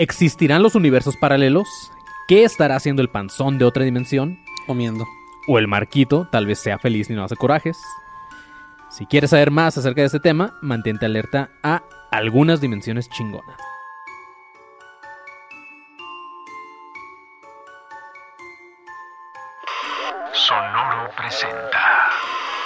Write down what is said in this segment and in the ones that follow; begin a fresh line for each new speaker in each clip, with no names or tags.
¿Existirán los universos paralelos? ¿Qué estará haciendo el panzón de otra dimensión?
Comiendo.
¿O el marquito tal vez sea feliz y no hace corajes? Si quieres saber más acerca de este tema, mantente alerta a algunas dimensiones chingonas.
Sonoro presenta.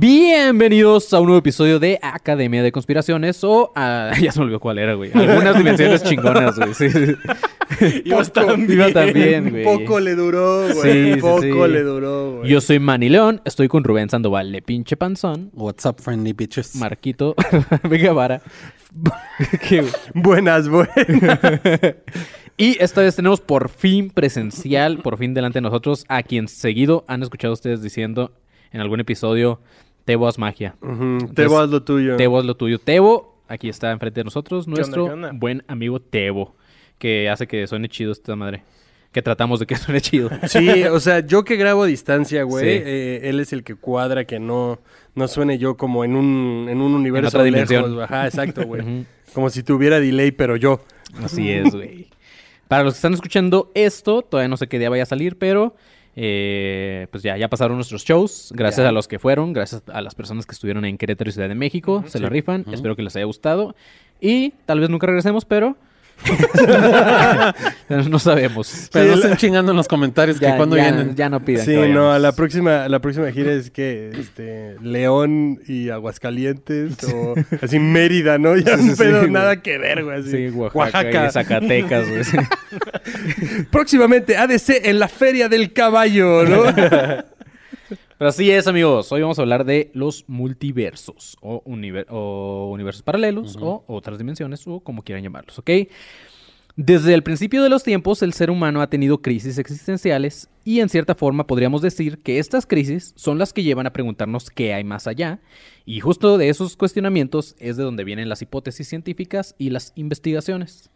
Bienvenidos a un nuevo episodio de Academia de Conspiraciones o a... Ya se me olvidó cuál era, güey. Algunas dimensiones chingonas, güey. Sí.
Iba
Iba
bien,
güey.
Poco le duró, güey.
Sí, sí,
poco
sí.
le duró, güey.
Yo soy Manny León, estoy con Rubén Sandoval, le pinche panzón,
What's up, friendly bitches?
Marquito, Vega Vara. ¿Qué, güey?
Buenas, buenas.
Y esta vez tenemos por fin presencial, por fin delante de nosotros, a quien seguido han escuchado ustedes diciendo en algún episodio, Tebo haz magia.
Ujú, Tebo, haz lo tuyo.
Tebo es lo tuyo. Tebo, aquí está enfrente de nosotros, nuestro
qué onda?
buen amigo Tebo, que hace que suene chido esta madre. Que tratamos de que suene chido.
Sí, o sea, yo que grabo a distancia, güey,
Sí.
eh, él es el que cuadra que no, no suene yo como en un, en un universo
otra
lejos,
dimensión.
güey. Ajá, exacto, güey. Como si tuviera delay, pero yo.
Así es, güey. Para los que están escuchando esto, todavía no sé qué día vaya a salir, pero eh, pues ya, ya pasaron nuestros shows. Gracias
Ya.
a los que fueron, gracias a las personas que estuvieron en Querétaro y Ciudad de México. se la rifan. Espero que les haya gustado. Y tal vez nunca regresemos, pero no sabemos.
Pero no
Sí,
estén
la-
chingando en los comentarios que
Ya,
cuando
ya-
vienen.
ya no pidan.
Sí,
que
no, la próxima, la próxima gira es que este León y Aguascalientes o así Mérida, ¿no? Ya
Sí, sí,
un pedo
sí,
nada
güey.
que ver, güey. así.
Sí, Oaxaca, y Zacatecas, güey.
Próximamente ADC en la Feria del Caballo, ¿no?
Pero así es, amigos. Hoy vamos a hablar de los multiversos o, univer- o universos paralelos o otras dimensiones o como quieran llamarlos, ¿ok? Desde el principio de los tiempos, el ser humano ha tenido crisis existenciales y en cierta forma podríamos decir que estas crisis son las que llevan a preguntarnos qué hay más allá y justo de esos cuestionamientos es de donde vienen las hipótesis científicas y las investigaciones.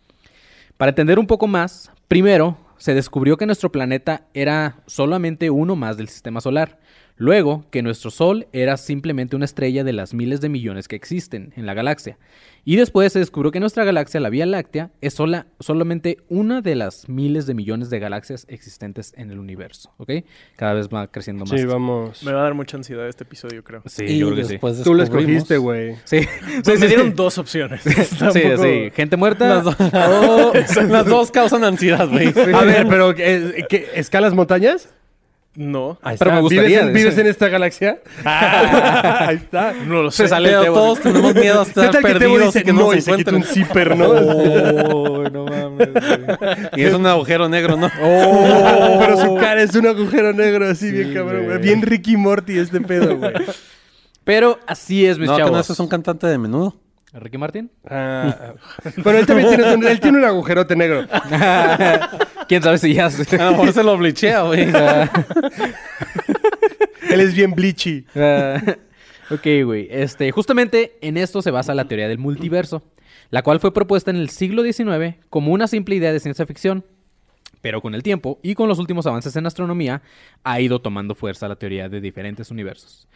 Para entender un poco más, primero se descubrió que nuestro planeta era solamente uno más del sistema solar. Luego, que nuestro Sol era simplemente una estrella de las miles de millones que existen en la galaxia. Y después se descubrió que nuestra galaxia, la Vía Láctea, es sola, solamente una de las miles de millones de galaxias existentes en el universo. ¿Ok? Cada vez va creciendo más.
Sí, vamos.
Me va a dar mucha ansiedad este episodio, creo.
Sí,
y
yo creo que sí.
Tú lo escogiste, güey.
Sí,
Pues me dieron dos opciones.
sí,
Tampoco-
sí. Gente muerta.
Las, dos- las dos causan ansiedad, güey.
A ver, pero eh, ¿qué, ¿escalas montañas?
No.
Ahí
Pero me gustaría,
¿Vives en, vives en esta galaxia? Ahí está.
No lo
Se
sé.
Pero
Tebo,
todos tenemos miedo a
¿Qué
estar
tal que Tebo
perdidos
dice
y que no,
no se quita un
encuentren?
zipper, no?
Oh, no mames. güey.
Y es un agujero negro, ¿no?
Pero su cara es un agujero negro así bien cabrón, güey. Bien Ricky Morty este pedo, güey.
Pero así es, mis
No,
chavos.
no, eso es un cantante de menudo.
¿Ricky Martin?
Ah, pero él también tiene un, él tiene un agujerote negro.
¿Quién sabe si ya...
A lo mejor se lo blichea, güey.
Él es bien bleachy.
Ah, ok, güey. Este, justamente en esto se basa la teoría del multiverso, la cual fue propuesta en el siglo XIX como una simple idea de ciencia ficción. Pero con el tiempo y con los últimos avances en astronomía, ha ido tomando fuerza la teoría de diferentes universos.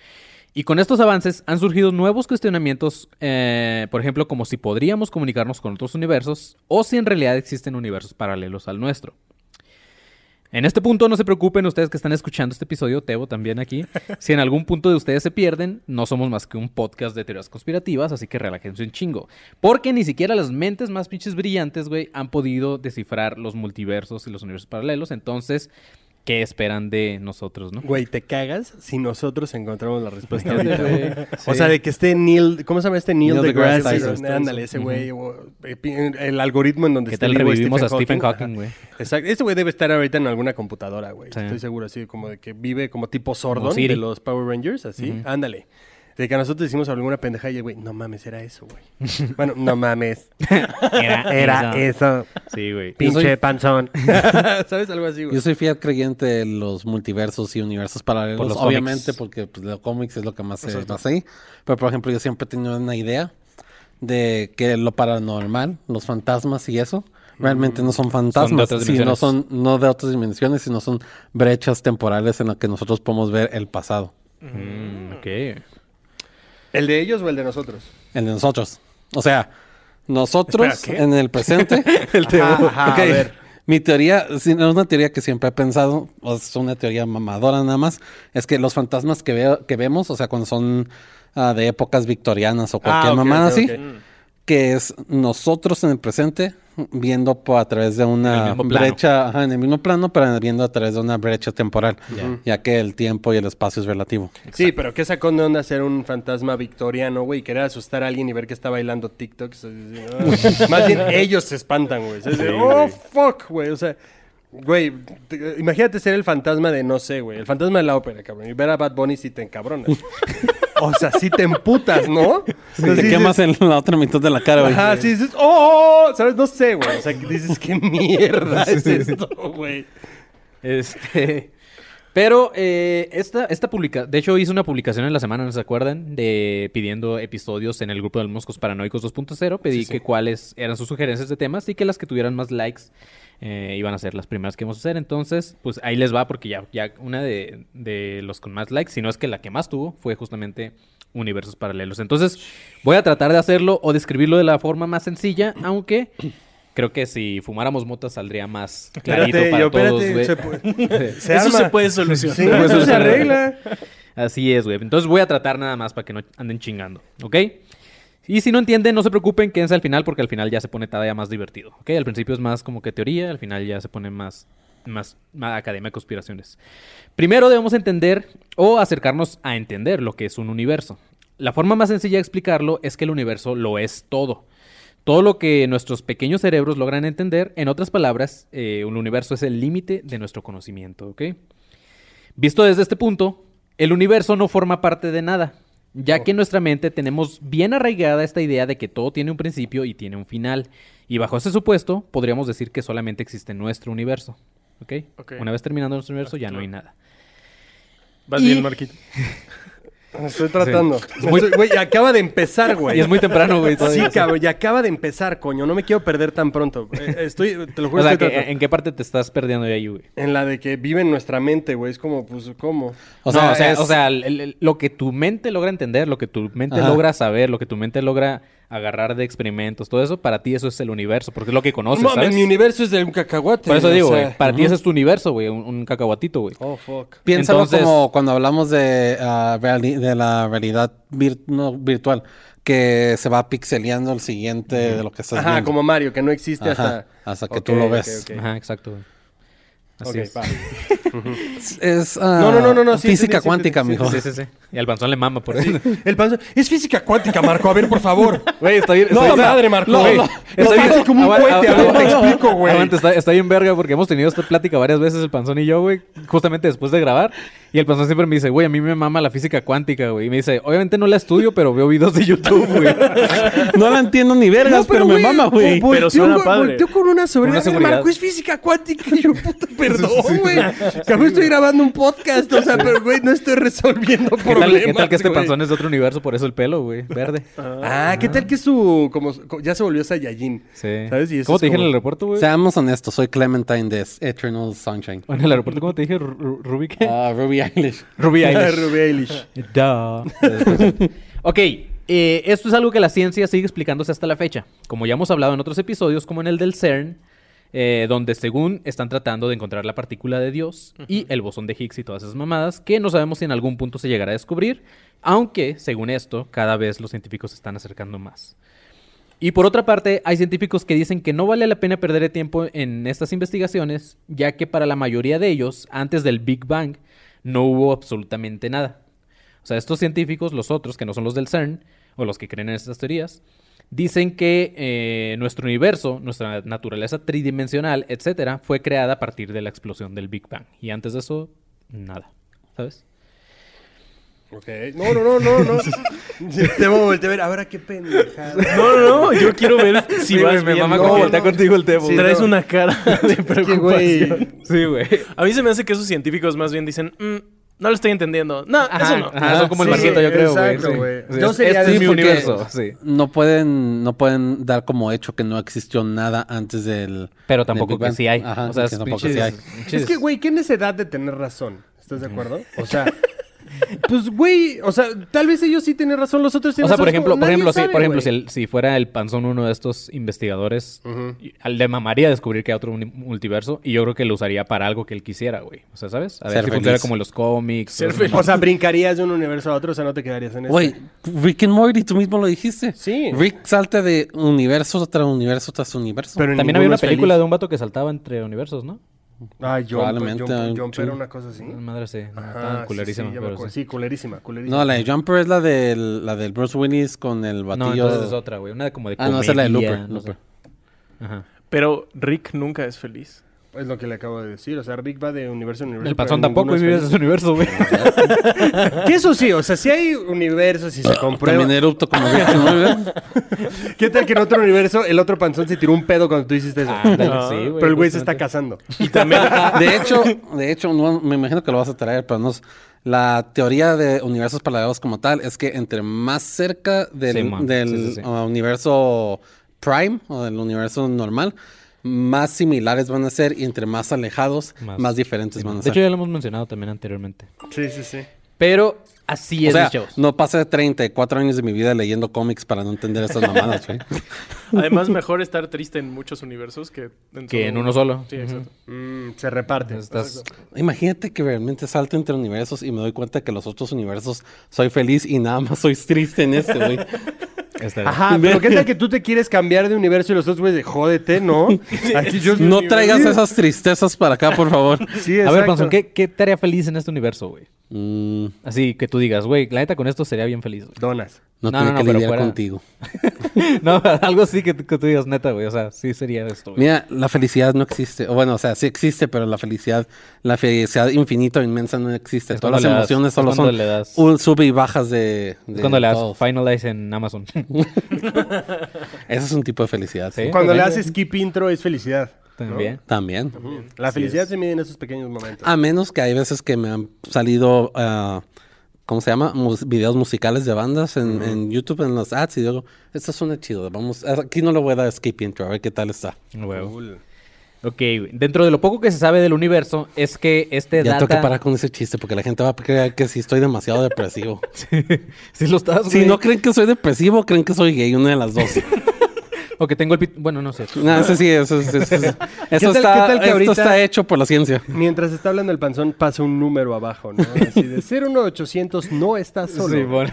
Y con estos avances han surgido nuevos cuestionamientos, eh, por ejemplo, como si podríamos comunicarnos con otros universos o si en realidad existen universos paralelos al nuestro. En este punto no se preocupen ustedes que están escuchando este episodio, Tebo también aquí. Si en algún punto de ustedes se pierden, no somos más que un podcast de teorías conspirativas, así que relájense un chingo. Porque ni siquiera las mentes más pinches brillantes, güey, han podido descifrar los multiversos y los universos paralelos. Entonces, ¿qué esperan de nosotros, no?
Güey, te cagas si nosotros encontramos la respuesta ahorita. O sea, de que esté Neil, ¿cómo se llama este Neil,
Neil
deGrasse
deGrasse
Tyson?
Tyson.
Ándale, ese güey. eh, El algoritmo en donde
¿Qué
esté
tal
vivo
revivimos a Stephen. Hawking, güey?
Exacto. Este güey debe estar ahorita en alguna computadora, güey.
Sí.
Estoy seguro, así como de que vive como tipo
Siri.
de los Power Rangers, así. Ándale. De que nosotros hicimos alguna pendeja y el güey, no mames, era eso, güey. bueno, no mames.
Era,
Era eso.
Sí, güey.
Pinche
soy-
panzón. ¿Sabes? Algo así, güey.
Yo soy fiel creyente de los multiversos y universos paralelos.
Por los
obviamente,
cómics.
porque pues, los cómics es lo que más se basa ahí. Pero, por ejemplo, yo siempre he tenido una idea de que lo paranormal, los fantasmas y eso, Realmente no son fantasmas,
otras
sino son no de otras dimensiones, sino son brechas temporales en las que nosotros podemos ver el pasado,
Mm, ok.
¿El de ellos o el de nosotros?
el de nosotros. O sea, nosotros en el presente.
El tebo.
Ajá, ajá,
Ok,
a ver.
Mi teoría, es una teoría que siempre he pensado, es una teoría mamadora nada más, es que los fantasmas que, veo, que vemos, o sea, cuando son ah, de épocas victorianas o cualquier
Ah,
mamada así, que es nosotros en el presente viendo a través de una brecha, ajá, en el mismo plano, pero viendo a través de una brecha temporal, ya que el tiempo y el espacio es relativo.
Sí, pero ¿qué sacó de onda ser un fantasma victoriano, güey? Querer asustar a alguien y ver que está bailando TikTok. Es así, ah. Más bien ellos se espantan, güey. Es de, oh, fuck, güey. O sea, güey, te- imagínate ser el fantasma de, no sé, güey. El fantasma de la ópera, cabrón. Y ver a Bad Bunny si te encabronas. o sea, si te emputas, ¿no? Entonces
Te
dices-
quemas en la otra mitad de la cara, güey.
Ajá, sí dices, oh, ¿sabes? No sé, güey. O sea, dices, ¿qué mierda es esto, güey?
Este. Pero eh, esta, esta publica, de hecho hice una publicación en la semana, ¿no se acuerdan? De pidiendo episodios en el grupo de Moscos Paranoicos 2.0. Pedí que cuáles eran sus sugerencias de temas y que las que tuvieran más likes eh, iban a ser las primeras que vamos a hacer. Entonces, pues ahí les va porque ya, ya una de, de los con más likes, si no es que la que más tuvo, fue justamente universos paralelos. Entonces, voy a tratar de hacerlo o describirlo de la forma más sencilla, aunque creo que si fumáramos motas saldría más clarito
Espérate,
para
yo,
todos.
espérate.
güey.
se puede- se
Eso
arma.
se puede solucionar.
Sí,
Puede
se arregla.
Así es, güey. Entonces voy a tratar nada más para que no anden chingando, ¿ok? Y si no entienden, no se preocupen, quédense al final porque al final ya se pone todavía más divertido, ¿ok? Al principio es más como que teoría, al final ya se pone más, más, más academia de conspiraciones. Primero debemos entender o acercarnos a entender lo que es un universo. La forma más sencilla de explicarlo es que el universo lo es todo. Todo lo que nuestros pequeños cerebros logran entender, en otras palabras, eh, un universo es el límite de nuestro conocimiento, ¿ok? Visto desde este punto, el universo no forma parte de nada, ya que en nuestra mente tenemos bien arraigada esta idea de que todo tiene un principio y tiene un final. Y bajo ese supuesto, podríamos decir que solamente existe nuestro universo. ¿Ok? Una vez terminando nuestro universo, ya no hay nada.
Vas
Y-
bien, Marquito.
Estoy tratando.
muy-
Estoy- Güey, acaba de empezar, güey.
Y es muy temprano, güey.
Sí, cabrón, ya acaba de empezar, coño. No me quiero perder tan pronto. Eh, Estoy, te lo juro,
O sea,
estoy
que,
tratando.
¿en qué parte te estás perdiendo de ahí, güey?
En la de que vive en nuestra mente, güey. Es como, pues, ¿cómo?
O sea,
o sea,
es-
o sea, el- el- lo que tu mente logra entender, lo que tu mente
Ajá.
logra saber, lo que tu mente logra agarrar de experimentos, todo eso, para ti eso es el universo, porque es lo que conoces, ¿sabes?
mi universo es de un cacahuate.
Por eso
o
digo,
sea,
para ti ese es tu universo, güey, un, un cacahuatito, güey.
Oh, fuck.
Piénsalo
Entonces-
como cuando hablamos de, ah, reali- de la realidad vir- no, virtual, que se va pixeleando el siguiente de lo que estás
Ajá,
viendo.
como Mario, que no existe
Ajá,
hasta...
hasta que
Ok,
tú lo ves.
Ajá, exacto, güey. Así
Ok,
es.
va.
Es ah,
No, no, no, no, no, sí,
física
sí, sí,
cuántica,
sí,
mijo.
Sí, sí, sí. Y al panzón le mama por eso.
El panzón... Es física cuántica, Marco. A ver, por favor.
Güey, está bien.
No,
bien-
madre, Marco.
No,
güey.
no,
Está
bien-
bien como un cohete. A ver, te explico, güey.
Aguanta, está, está bien verga porque hemos tenido esta plática varias veces el panzón y yo, güey, justamente después de grabar. Y el panzón siempre me dice, güey, a mí me mama la física cuántica, güey. Y me dice, obviamente no la estudio, pero veo videos de YouTube, güey.
No la entiendo ni vergas,
No,
pero, me mama, güey.
Pero suena
güey,
padre.
volteó con una seguridad. Marco, es física cuántica. Y yo, puta, perdón, güey. Cabrón, estoy grabando un podcast. O sea, pero, güey, no estoy resolviendo
¿Qué
problemas,
tal, qué tal que este
güey?
panzón es de otro universo? Por eso el pelo, güey, verde.
Ah, ¿qué tal que su... Como, co- ya se volvió Saiyajin.
Sí.
¿Sabes? Y eso
¿Cómo te dije en el aeropuerto, güey?
Seamos honestos, soy Clementine de Eternal Sunshine.
En el aeropuerto, ¿cómo te dije? Ru- Ru- ¿Ruby qué?
Ah, Ruby Eilish.
Ruby Eilish.
Ruby Eilish.
Duh. ok, eh, esto es algo que la ciencia sigue explicándose hasta la fecha. Como ya hemos hablado en otros episodios, como en el del CERN, eh, donde según están tratando de encontrar la partícula de Dios y el bosón de Higgs y todas esas mamadas, que no sabemos si en algún punto se llegará a descubrir, aunque, según esto, cada vez los científicos se están acercando más. Y por otra parte, hay científicos que dicen que no vale la pena perder el tiempo en estas investigaciones, ya que para la mayoría de ellos, antes del Big Bang, no hubo absolutamente nada. O sea, estos científicos, los otros, que no son los del CERN, o los que creen en estas teorías, dicen que eh, nuestro universo, nuestra naturaleza tridimensional, etcétera, fue creada a partir de la explosión del Big Bang. Y antes de eso, nada. ¿Sabes?
Ok. No, no, no, no, no. Te voy a voltear a ver. Ahora qué pendejada.
No, no, no. Yo quiero ver si vas
me
bien.
mama
No,
como
no.
voltea contigo el tema.
Sí,
Traes
no.
una cara de
Que, güey.
preocupación.
Sí, güey.
A mí se me hace que esos científicos más bien dicen, "Mm, No lo estoy entendiendo. No,
Ajá,
eso no.
ajá, son como el
Sí,
marquito, yo creo, güey.
exacto,
sí.
güey.
Sí,
Yo
es-
sería
este
de
es mi universo, sí.
No pueden, no pueden dar como hecho que no existió nada antes del.
Pero
del
tampoco
Big
que sí hay.
Ajá,
o sea,
que
es
tampoco
pinches-
sí hay.
pinches-
Es que, güey, ¿qué necesidad de tener razón? ¿Estás de acuerdo? O sea, pues, güey, o sea, tal vez ellos sí tienen razón, los otros
O
tienen
sea, por
razón,
ejemplo, por ejemplo, si,
sabe,
por ejemplo, si,
güey.
el- si fuera el panzón uno de estos investigadores, y- al le mamaría descubrir que hay otro multiverso y yo creo que lo usaría para algo que él quisiera, güey. O sea, ¿sabes? A ver
Ser
si funciona como en los cómics.
Ser
eso.
O sea, brincarías de un universo a otro, o sea, no te quedarías en este.
Güey, Rick and Morty, tú mismo lo dijiste.
Sí.
Rick salta de universo tras universo tras universo.
Pero
También había una película
feliz.
de un vato que saltaba entre universos, ¿no?
Ah, Jump,
Probablemente,
Jump,
hay un
Jump
chingo.
era una cosa así.
Madre sí, no,
Ajá,
culerísima,
sí,
pero sí.
Sí, culerísima, culerísima.
no, la de Jumper es la del, la del Bruce Willis con el
No,
batillo.
entonces es otra, güey. Una de como de
Ah, no, esa es la de
comedia,
Looper.
no sé.
Looper.
Ajá.
Pero Rick nunca es feliz.
Es lo que le acabo de decir. O sea, Rick va de universo en universo.
El
ninguno
tampoco
es
vive ese universo, güey.
Que eso sí, o sea, si hay universos y se comprueba.
También erupto como.
¿Qué tal que en otro universo el otro panzón se tiró un pedo cuando tú hiciste eso?
Ah,
sí, güey.
pero el güey se está casando.
Y también.
De hecho, de hecho, no, me imagino que lo vas a traer, pero no. La teoría de universos paralelos como tal es que entre más cerca del,
Sí, man.
del
Sí, sí, sí.
uh, universo prime o del universo normal, más similares van a ser y entre más alejados, más,
Más-
diferentes van a
De
ser.
hecho, ya lo hemos mencionado también anteriormente.
Sí, sí, sí.
Pero así
o
es,
sea,
chavos.
no pasé 34 años de mi vida leyendo cómics para no entender esas mamadas, güey.
Además, mejor estar triste en muchos universos que en,
Que en uno solo.
Sí, exacto.
Mm, se reparte.
Estás-
Imagínate que realmente salte entre universos y me doy cuenta que los otros universos soy feliz y nada más soy triste en este, güey.
Ajá, pero ¿qué tal que tú te quieres cambiar de universo y los otros güeyes de jódete, no? Aquí yo
No traigas esas tristezas para acá, por favor.
Sí,
A ver. Panzón, ¿qué, ¿qué te haría feliz en este universo, güey?
Mm,
Así que tú digas, güey, la neta con esto sería bien feliz. güey.
Donas.
no,
No,
tiene
no, no,
que
pero
lidiar
fuera-
contigo.
no, algo así que, que tú digas, neta, güey. O sea, sí sería esto, güey.
Mira, la felicidad no existe. O bueno, o sea, sí existe, pero la felicidad, la felicidad infinita o inmensa no existe.
Es
Todas las
das-
emociones
es
solo son
le das-
un sub y bajas de,
Es
de
cuando le das
todos.
finalize en Amazon.
Ese es un tipo de felicidad.
Sí.
sí.
Cuando le haces skip intro es felicidad.
También.
También.
La felicidad se mide en esos pequeños momentos.
A menos que hay veces que me han salido, ah, ¿cómo se llama? Mus- videos musicales de bandas en, en YouTube, en los ads, y digo, esto suena chido. Vamos, aquí no le voy a dar skip intro, a ver qué tal está.
Huevo.
Cool.
Ok, dentro de lo poco que se sabe del universo es que este
Ya tengo que
data...
parar con ese chiste porque la gente va a creer que si estoy demasiado depresivo.
sí lo estás,
si
güey.
no creen que soy depresivo, creen que soy gay, una de las dos.
O que tengo el... pit- Bueno, no sé.
no, eso sí, eso, está,
qué tal que
esto
ahorita-
está hecho por la ciencia.
Mientras está hablando el panzón, pasa un número abajo, ¿no? Así de 01800 no está solo.
Sí, bueno.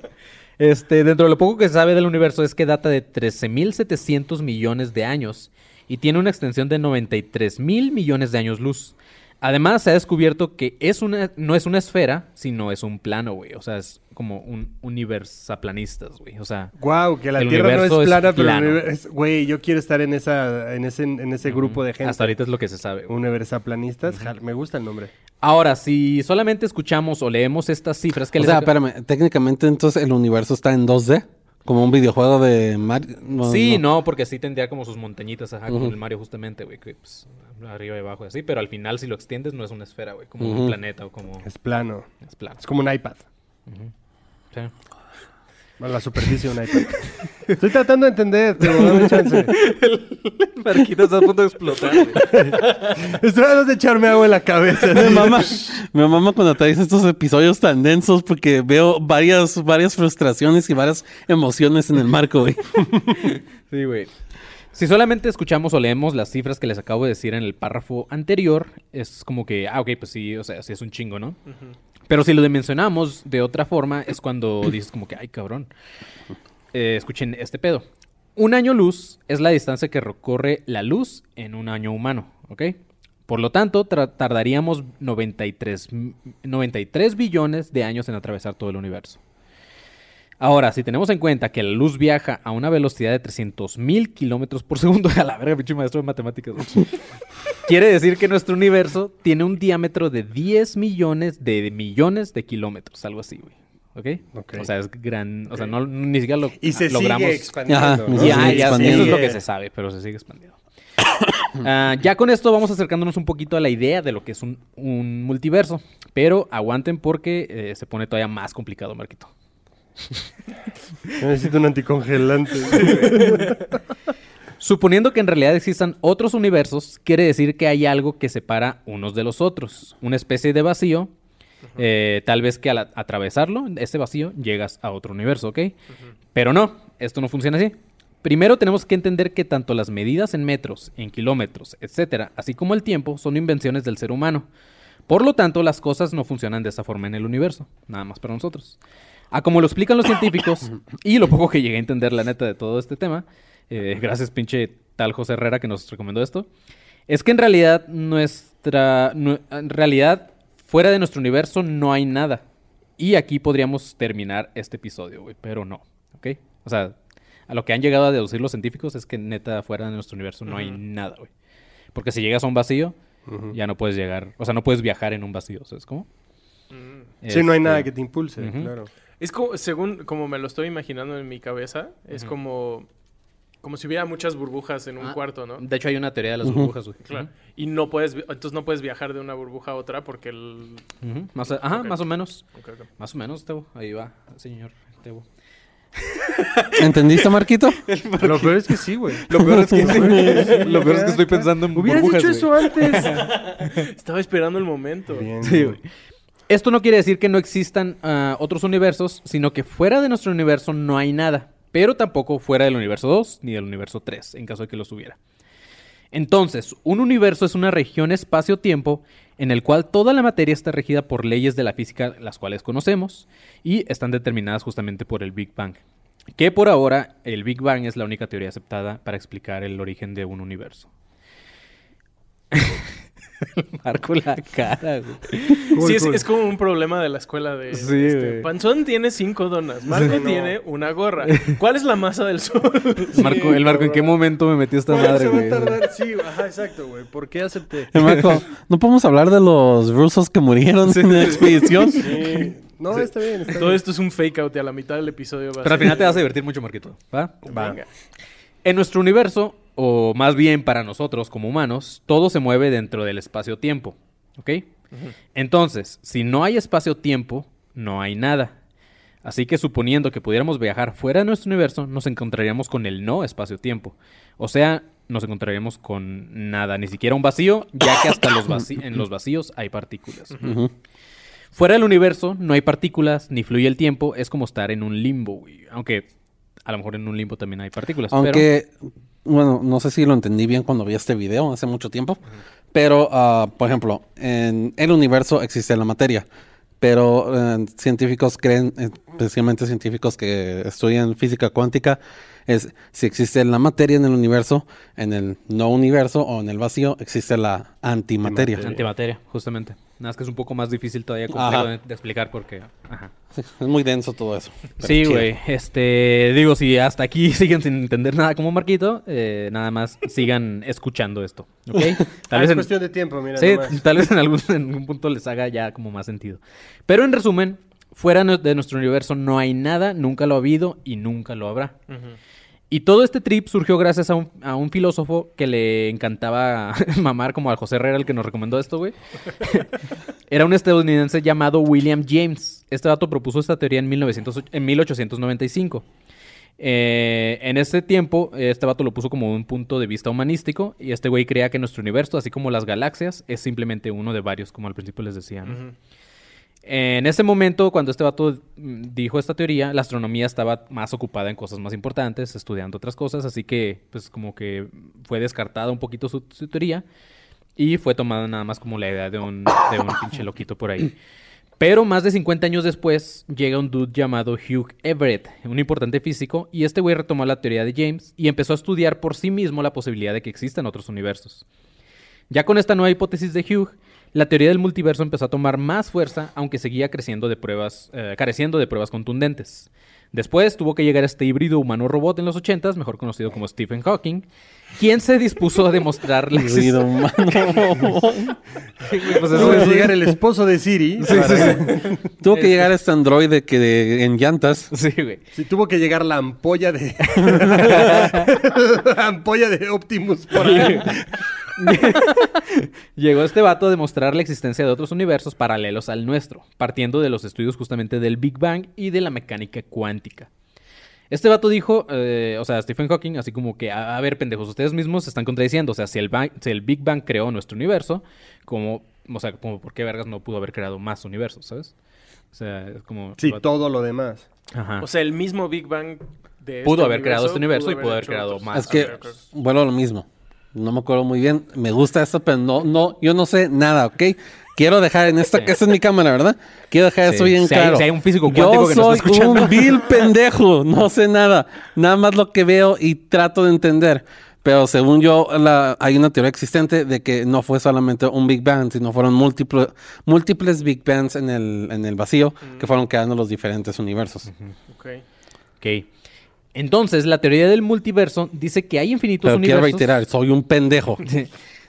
este, dentro de lo poco que se sabe del universo es que data de 13.700 millones de años y tiene una extensión de 93.000 millones de años luz. Además, se ha descubierto que es una, no es una esfera, sino es un plano, güey. O sea, es como un universaplanistas, güey. O sea,
Wow, que la
El
Tierra no
universo
es
es
plana, pero universo- güey, yo quiero estar en esa en ese en ese grupo de gente.
hasta ahorita es lo que se sabe. güey.
Universaplanistas, me gusta el nombre.
Ahora, si solamente escuchamos o leemos estas cifras que
O
les
sea,
aca-
espérame, técnicamente entonces el universo está en 2D, como un videojuego de Mario. no,
Sí, no. porque sí tendría como sus montañitas, ajá, como
Ujú.
el Mario justamente, güey, que pues arriba y abajo y así, pero al final si lo extiendes no es una esfera, güey, como un planeta o como
Es plano.
es plano.
Es como un iPad.
Sí.
Bueno, la superficie de un iPad. Estoy tratando de entender, pero dame chance.
Marquito está a punto de explotar.
Estoy tratando de echarme agua en la cabeza.
Me mama, me mama cuando traes estos episodios tan densos porque veo varias, varias frustraciones y varias emociones en el marco, güey.
Sí, güey. Si solamente escuchamos o leemos las cifras que les acabo de decir en el párrafo anterior, es como que, ah, ok, pues sí, o sea, sí es un chingo, ¿no? Pero si lo dimensionamos de otra forma, es cuando dices como que, ay, cabrón. Eh, escuchen este pedo. Un año luz es la distancia que recorre la luz en un año humano, ¿ok? Por lo tanto, tardaríamos 93, m- 93 billones de años en atravesar todo el universo. Ahora, si tenemos en cuenta que la luz viaja a una velocidad de 300 mil kilómetros por segundo, a la verga, pinche maestro de matemáticas. Quiere decir que nuestro universo tiene un diámetro de 10 millones de millones de kilómetros, algo así, güey. ¿Ok?
Ok.
O sea, es gran. O sea, no, ni siquiera lo
Y se
logramos.
sigue expandiendo.
Ajá,
Ya,
sigue
ya,
expandiendo.
eso es lo que se sabe, pero se sigue expandiendo. Ah, ya con esto vamos acercándonos un poquito a la idea de lo que es un, un multiverso. Pero aguanten porque eh, se pone todavía más complicado, Marquito.
Yo necesito un anticongelante.
Suponiendo que en realidad existan otros universos, quiere decir que hay algo que separa unos de los otros. Una especie de vacío. eh, tal vez que al atravesarlo, ese vacío, llegas a otro universo, ¿ok? Pero no, esto no funciona así. Primero tenemos que entender que tanto las medidas en metros, en kilómetros, etcétera, así como el tiempo, son invenciones del ser humano. Por lo tanto, las cosas no funcionan de esa forma en el universo, nada más para nosotros. A como lo explican los científicos, y lo poco que llegué a entender la neta de todo este tema, eh, gracias pinche tal José Herrera que nos recomendó esto, es que en realidad nuestra, nu- en realidad fuera de nuestro universo no hay nada. Y aquí podríamos terminar este episodio, güey, pero no, ¿ok? O sea, a lo que han llegado a deducir los científicos es que neta fuera de nuestro universo no hay nada, güey. Porque si llegas a un vacío, ya no puedes llegar, o sea, no puedes viajar en un vacío, ¿sabes cómo?
Sí, no hay
Este,
nada que te impulse, claro.
Es como, según como me lo estoy imaginando en mi cabeza, es como, como si hubiera muchas burbujas en un
Ah,
cuarto, ¿no?
De hecho, hay una teoría de las burbujas, güey.
Claro. Y no puedes, entonces no puedes viajar de una burbuja a otra porque el...
Más ajá, más o menos.
ok, ok.
Más o menos, Tebo. Ahí va, señor Tebo.
¿Entendiste, Marquito?
Lo peor es que sí, güey.
Lo peor es que, lo peor es que estoy pensando en
Hubieras
burbujas,
dicho
güey.
eso antes.
Estaba esperando el momento.
Bien.
Sí, güey. Esto no quiere decir que no existan ah, otros universos, sino que fuera de nuestro universo no hay nada. Pero tampoco fuera del universo 2 ni del universo 3, en caso de que los hubiera. Entonces, un universo es una región espacio-tiempo en el cual toda la materia está regida por leyes de la física, las cuales conocemos, y están determinadas justamente por el Big Bang. Que por ahora, el Big Bang es la única teoría aceptada para explicar el origen de un universo. Marco la cara, güey.
Sí, es, es como un problema de la escuela de...
Sí,
este,
güey.
Panzón tiene cinco donas. Marco tiene una gorra. ¿Cuál es la masa del sol?
Marco, el Marco, ¿en qué momento me metió esta
¿Cuánto
madre,
se va a
güey?
tardar? Sí, ajá, exacto, güey. ¿Por qué acepté?
Marco, ¿no podemos hablar de los rusos que murieron en la expedición?
Sí. No, está bien, está
Todo
bien.
esto es un fake out y a la mitad del episodio va a
Pero al final te vas a divertir mucho, Marquito. ¿Va?
Venga.
En nuestro universo, o más bien para nosotros como humanos, todo se mueve dentro del espacio-tiempo. ¿Ok? Entonces, si no hay espacio-tiempo, no hay nada. Así que suponiendo que pudiéramos viajar fuera de nuestro universo, nos encontraríamos con el no espacio-tiempo. O sea, nos encontraríamos con nada, ni siquiera un vacío, ya que hasta los en los vacíos hay partículas. Fuera del universo no hay partículas, ni fluye el tiempo, es como estar en un limbo, güey. Aunque a lo mejor en un limbo también hay partículas. pero-
Aunque, bueno, no sé si lo entendí bien cuando vi este video hace mucho tiempo. Pero, ah, por ejemplo, en el universo existe la materia. Pero eh, científicos creen, especialmente científicos que estudian física cuántica, es si existe la materia en el universo, en el no universo o en el vacío, existe la antimateria.
Antimateria, justamente. Nada más que es un poco más difícil todavía de, de explicar porque... Ajá.
Sí, es muy denso todo eso.
Sí, güey. Este, digo, si hasta aquí siguen sin entender nada como Marquito, eh, nada más sigan escuchando esto, ¿ok?
Ah,
Tal
es
vez en,
cuestión de tiempo, mira.
sí,
nomás.
tal vez en algún, en algún punto les haga ya como más sentido. Pero en resumen, fuera de nuestro universo no hay nada, nunca lo ha habido y nunca lo habrá.
Ujú.
Y todo este trip surgió gracias a un, a un filósofo que le encantaba mamar, como al José Herrera, el que nos recomendó esto, güey. Era un estadounidense llamado William James. Este dato propuso esta teoría en, 1900 en 1895. Eh, en ese tiempo, este vato lo puso como un punto de vista humanístico. Y este güey creía que nuestro universo, así como las galaxias, es simplemente uno de varios, como al principio les decía. ¿no? En ese momento, cuando este vato mm, dijo esta teoría, la astronomía estaba más ocupada en cosas más importantes, estudiando otras cosas, así que pues como que fue descartada un poquito su, teoría y fue tomada nada más como la idea de un, de un pinche loquito por ahí. Pero más de 50 años después llega un dude llamado Hugh Everett, un importante físico, y este güey retomó la teoría de James y empezó a estudiar por sí mismo la posibilidad de que existan otros universos. Ya con esta nueva hipótesis de Hugh, la teoría del multiverso empezó a tomar más fuerza, aunque seguía creciendo de pruebas, eh, careciendo de pruebas contundentes. Después tuvo que llegar este híbrido humano-robot en los 80s, mejor conocido como Stephen Hawking, quien se dispuso a demostrar la
Híbrido
existencia...
humano.
pues
Tuvo que llegar el esposo de Siri. para-
Tuvo que llegar este androide que de- en llantas.
Sí, güey.
Sí, tuvo que llegar la ampolla de. la ampolla de Optimus por ahí.
Llegó este vato a demostrar la existencia de otros universos paralelos al nuestro, partiendo de los estudios justamente del Big Bang y de la mecánica cuántica. Este vato dijo, eh, o sea, Stephen Hawking, así como que, a, a ver, pendejos, ustedes mismos se están contradiciendo. O sea, si el, si el Big Bang creó nuestro universo, como, o sea, como, ¿por qué vergas no pudo haber creado más universos, sabes? O sea, es como...
Sí, todo lo demás.
Ajá.
O sea, el mismo Big Bang de
Pudo
este
haber creado este universo y pudo haber creado
otros.
más.
Es que vuelvo a lo mismo. No me acuerdo muy bien. Me gusta esto, pero no, no, yo no sé nada, ¿ok? Quiero dejar en esta, esta es mi cámara, ¿verdad? Quiero dejar
Sí.
eso bien
Si hay-
claro.
si hay un físico
yo
cuántico que nos está escuchando.
un vil pendejo, no sé nada. Nada más lo que veo y trato de entender. Pero según yo, la- hay una teoría existente de que no fue solamente un Big Bang, sino fueron múltiples, múltiples Big Bangs en el, en el vacío que fueron creando los diferentes universos.
Ok.
Ok. Entonces, la teoría del multiverso dice que hay infinitos
Pero quiero
universos.
reiterar, soy un pendejo.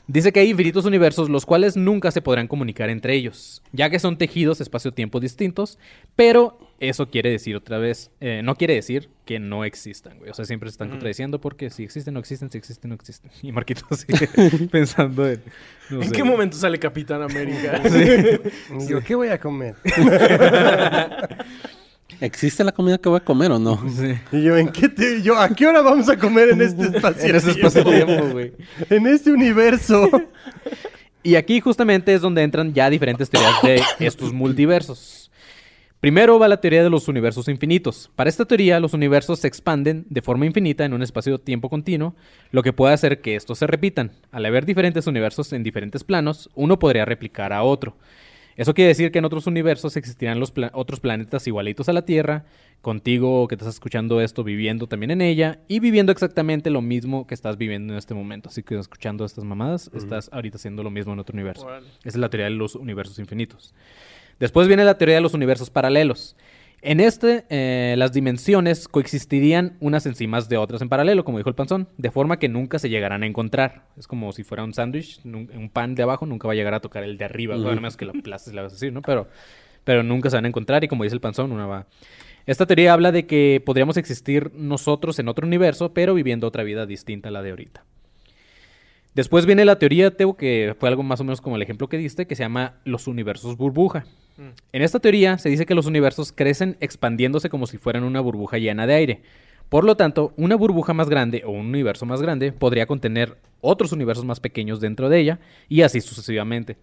Dice que hay infinitos universos los cuales nunca se podrán comunicar entre ellos, ya que son tejidos espacio-tiempo distintos, pero eso quiere decir otra vez, eh, no quiere decir que no existan, güey. O sea, siempre se están contradiciendo porque si existen, no existen, si existen, no existen. Y Marquito sigue pensando en... no
¿En
sé.
qué momento sale Capitán América?
Digo, ¿qué voy a comer?
¿Existe la comida que voy a comer o no?
Sí.
Y yo, ¿en qué te- yo, ¿a qué hora vamos a comer en este espacio?
En ese espacio-tiempo, güey.
En este universo.
Y aquí justamente es donde entran ya diferentes teorías de estos multiversos. Primero va la teoría de los universos infinitos. Para esta teoría, los universos se expanden de forma infinita en un espacio-tiempo continuo, lo que puede hacer que estos se repitan. Al haber diferentes universos en diferentes planos, uno podría replicar a otro. Eso quiere decir que en otros universos existirán los pla- otros planetas igualitos a la Tierra, contigo que estás escuchando esto viviendo también en ella y viviendo exactamente lo mismo que estás viviendo en este momento. Así que escuchando estas mamadas, estás ahorita haciendo lo mismo en otro universo.
Órale.
Esa es la teoría de los universos infinitos. Después viene la teoría de los universos paralelos. En este, eh, las dimensiones coexistirían unas encima de otras en paralelo, como dijo el panzón, de forma que nunca se llegarán a encontrar. Es como si fuera un sándwich, un pan de abajo nunca va a llegar a tocar el de arriba, bueno, menos que lo aplastes, le vas a decir, ¿no? Pero, pero nunca se van a encontrar y como dice el panzón, una va... Esta teoría habla de que podríamos existir nosotros en otro universo, pero viviendo otra vida distinta a la de ahorita. Después viene la teoría, Teo, que fue algo más o menos como el ejemplo que diste, que se llama los universos burbuja. En esta teoría se dice que los universos crecen expandiéndose como si fueran una burbuja llena de aire. Por lo tanto, una burbuja más grande o un universo más grande podría contener otros universos más pequeños dentro de ella y así sucesivamente.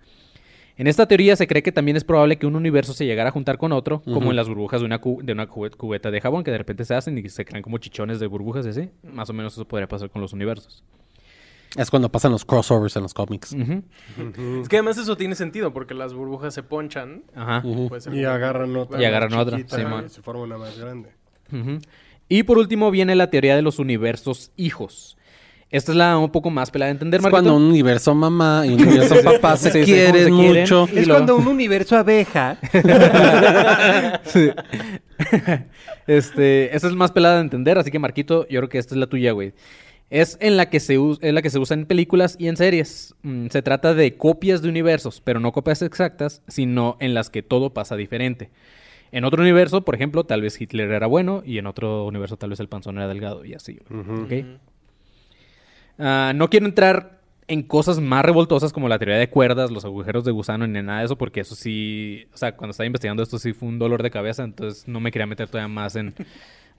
En esta teoría se cree que también es probable que un universo se llegara a juntar con otro, como en las burbujas de una, cu- de una cubeta de jabón, que de repente se hacen y se crean como chichones de burbujas y así. Más o menos eso podría pasar con los universos.
Es cuando pasan los crossovers en los cómics.
Es que además eso tiene sentido porque las burbujas se ponchan.
Ajá.
Y agarran otra.
Y agarran otra,
y se forma una más grande.
Y por último viene la teoría de los universos hijos. Esta es la un poco más pelada de entender,
Es cuando un universo mamá y un universo papá se
Sí,
quieren
cómo se quieren.
mucho.
Y
Es
lo-
cuando un universo abeja.
Este, esa es más pelada de entender, así que Marquito, yo creo que esta es la tuya, güey. Es en la que se es la que se usa en películas y en series. Mm, se trata de copias de universos, pero no copias exactas, sino en las que todo pasa diferente. En otro universo, por ejemplo, tal vez Hitler era bueno y en otro universo tal vez el panzón era delgado y así. Ah, no quiero entrar en cosas más revoltosas como la teoría de cuerdas, los agujeros de gusano, ni nada de eso, porque eso sí, o sea, cuando estaba investigando esto sí fue un dolor de cabeza, entonces no me quería meter todavía más en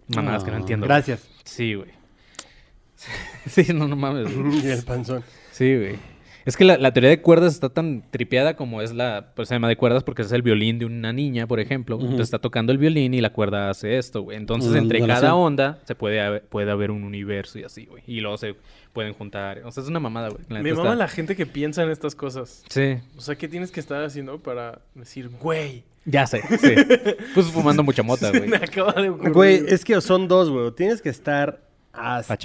mamadas que no entiendo. güey.
Gracias.
Sí, güey. Sí, no, no mames.
Y el panzón.
Sí, güey. Es que la, la teoría de cuerdas está tan tripeada como es la... Pues se llama de cuerdas porque es el violín de una niña, por ejemplo. Entonces está tocando el violín y la cuerda hace esto, güey. Entonces entre cada onda se puede haber, puede haber un universo y así, güey. Y luego se pueden juntar. O sea, es una mamada, güey.
Me mama
está-
la gente que piensa en estas cosas.
Sí,
O sea, ¿qué tienes que estar haciendo para decir, güey?
ya sé, sí. Pues fumando mucha mota, güey.
Me acaba de ocurrir.
Güey, es que son dos, güey. Tienes que estar hasta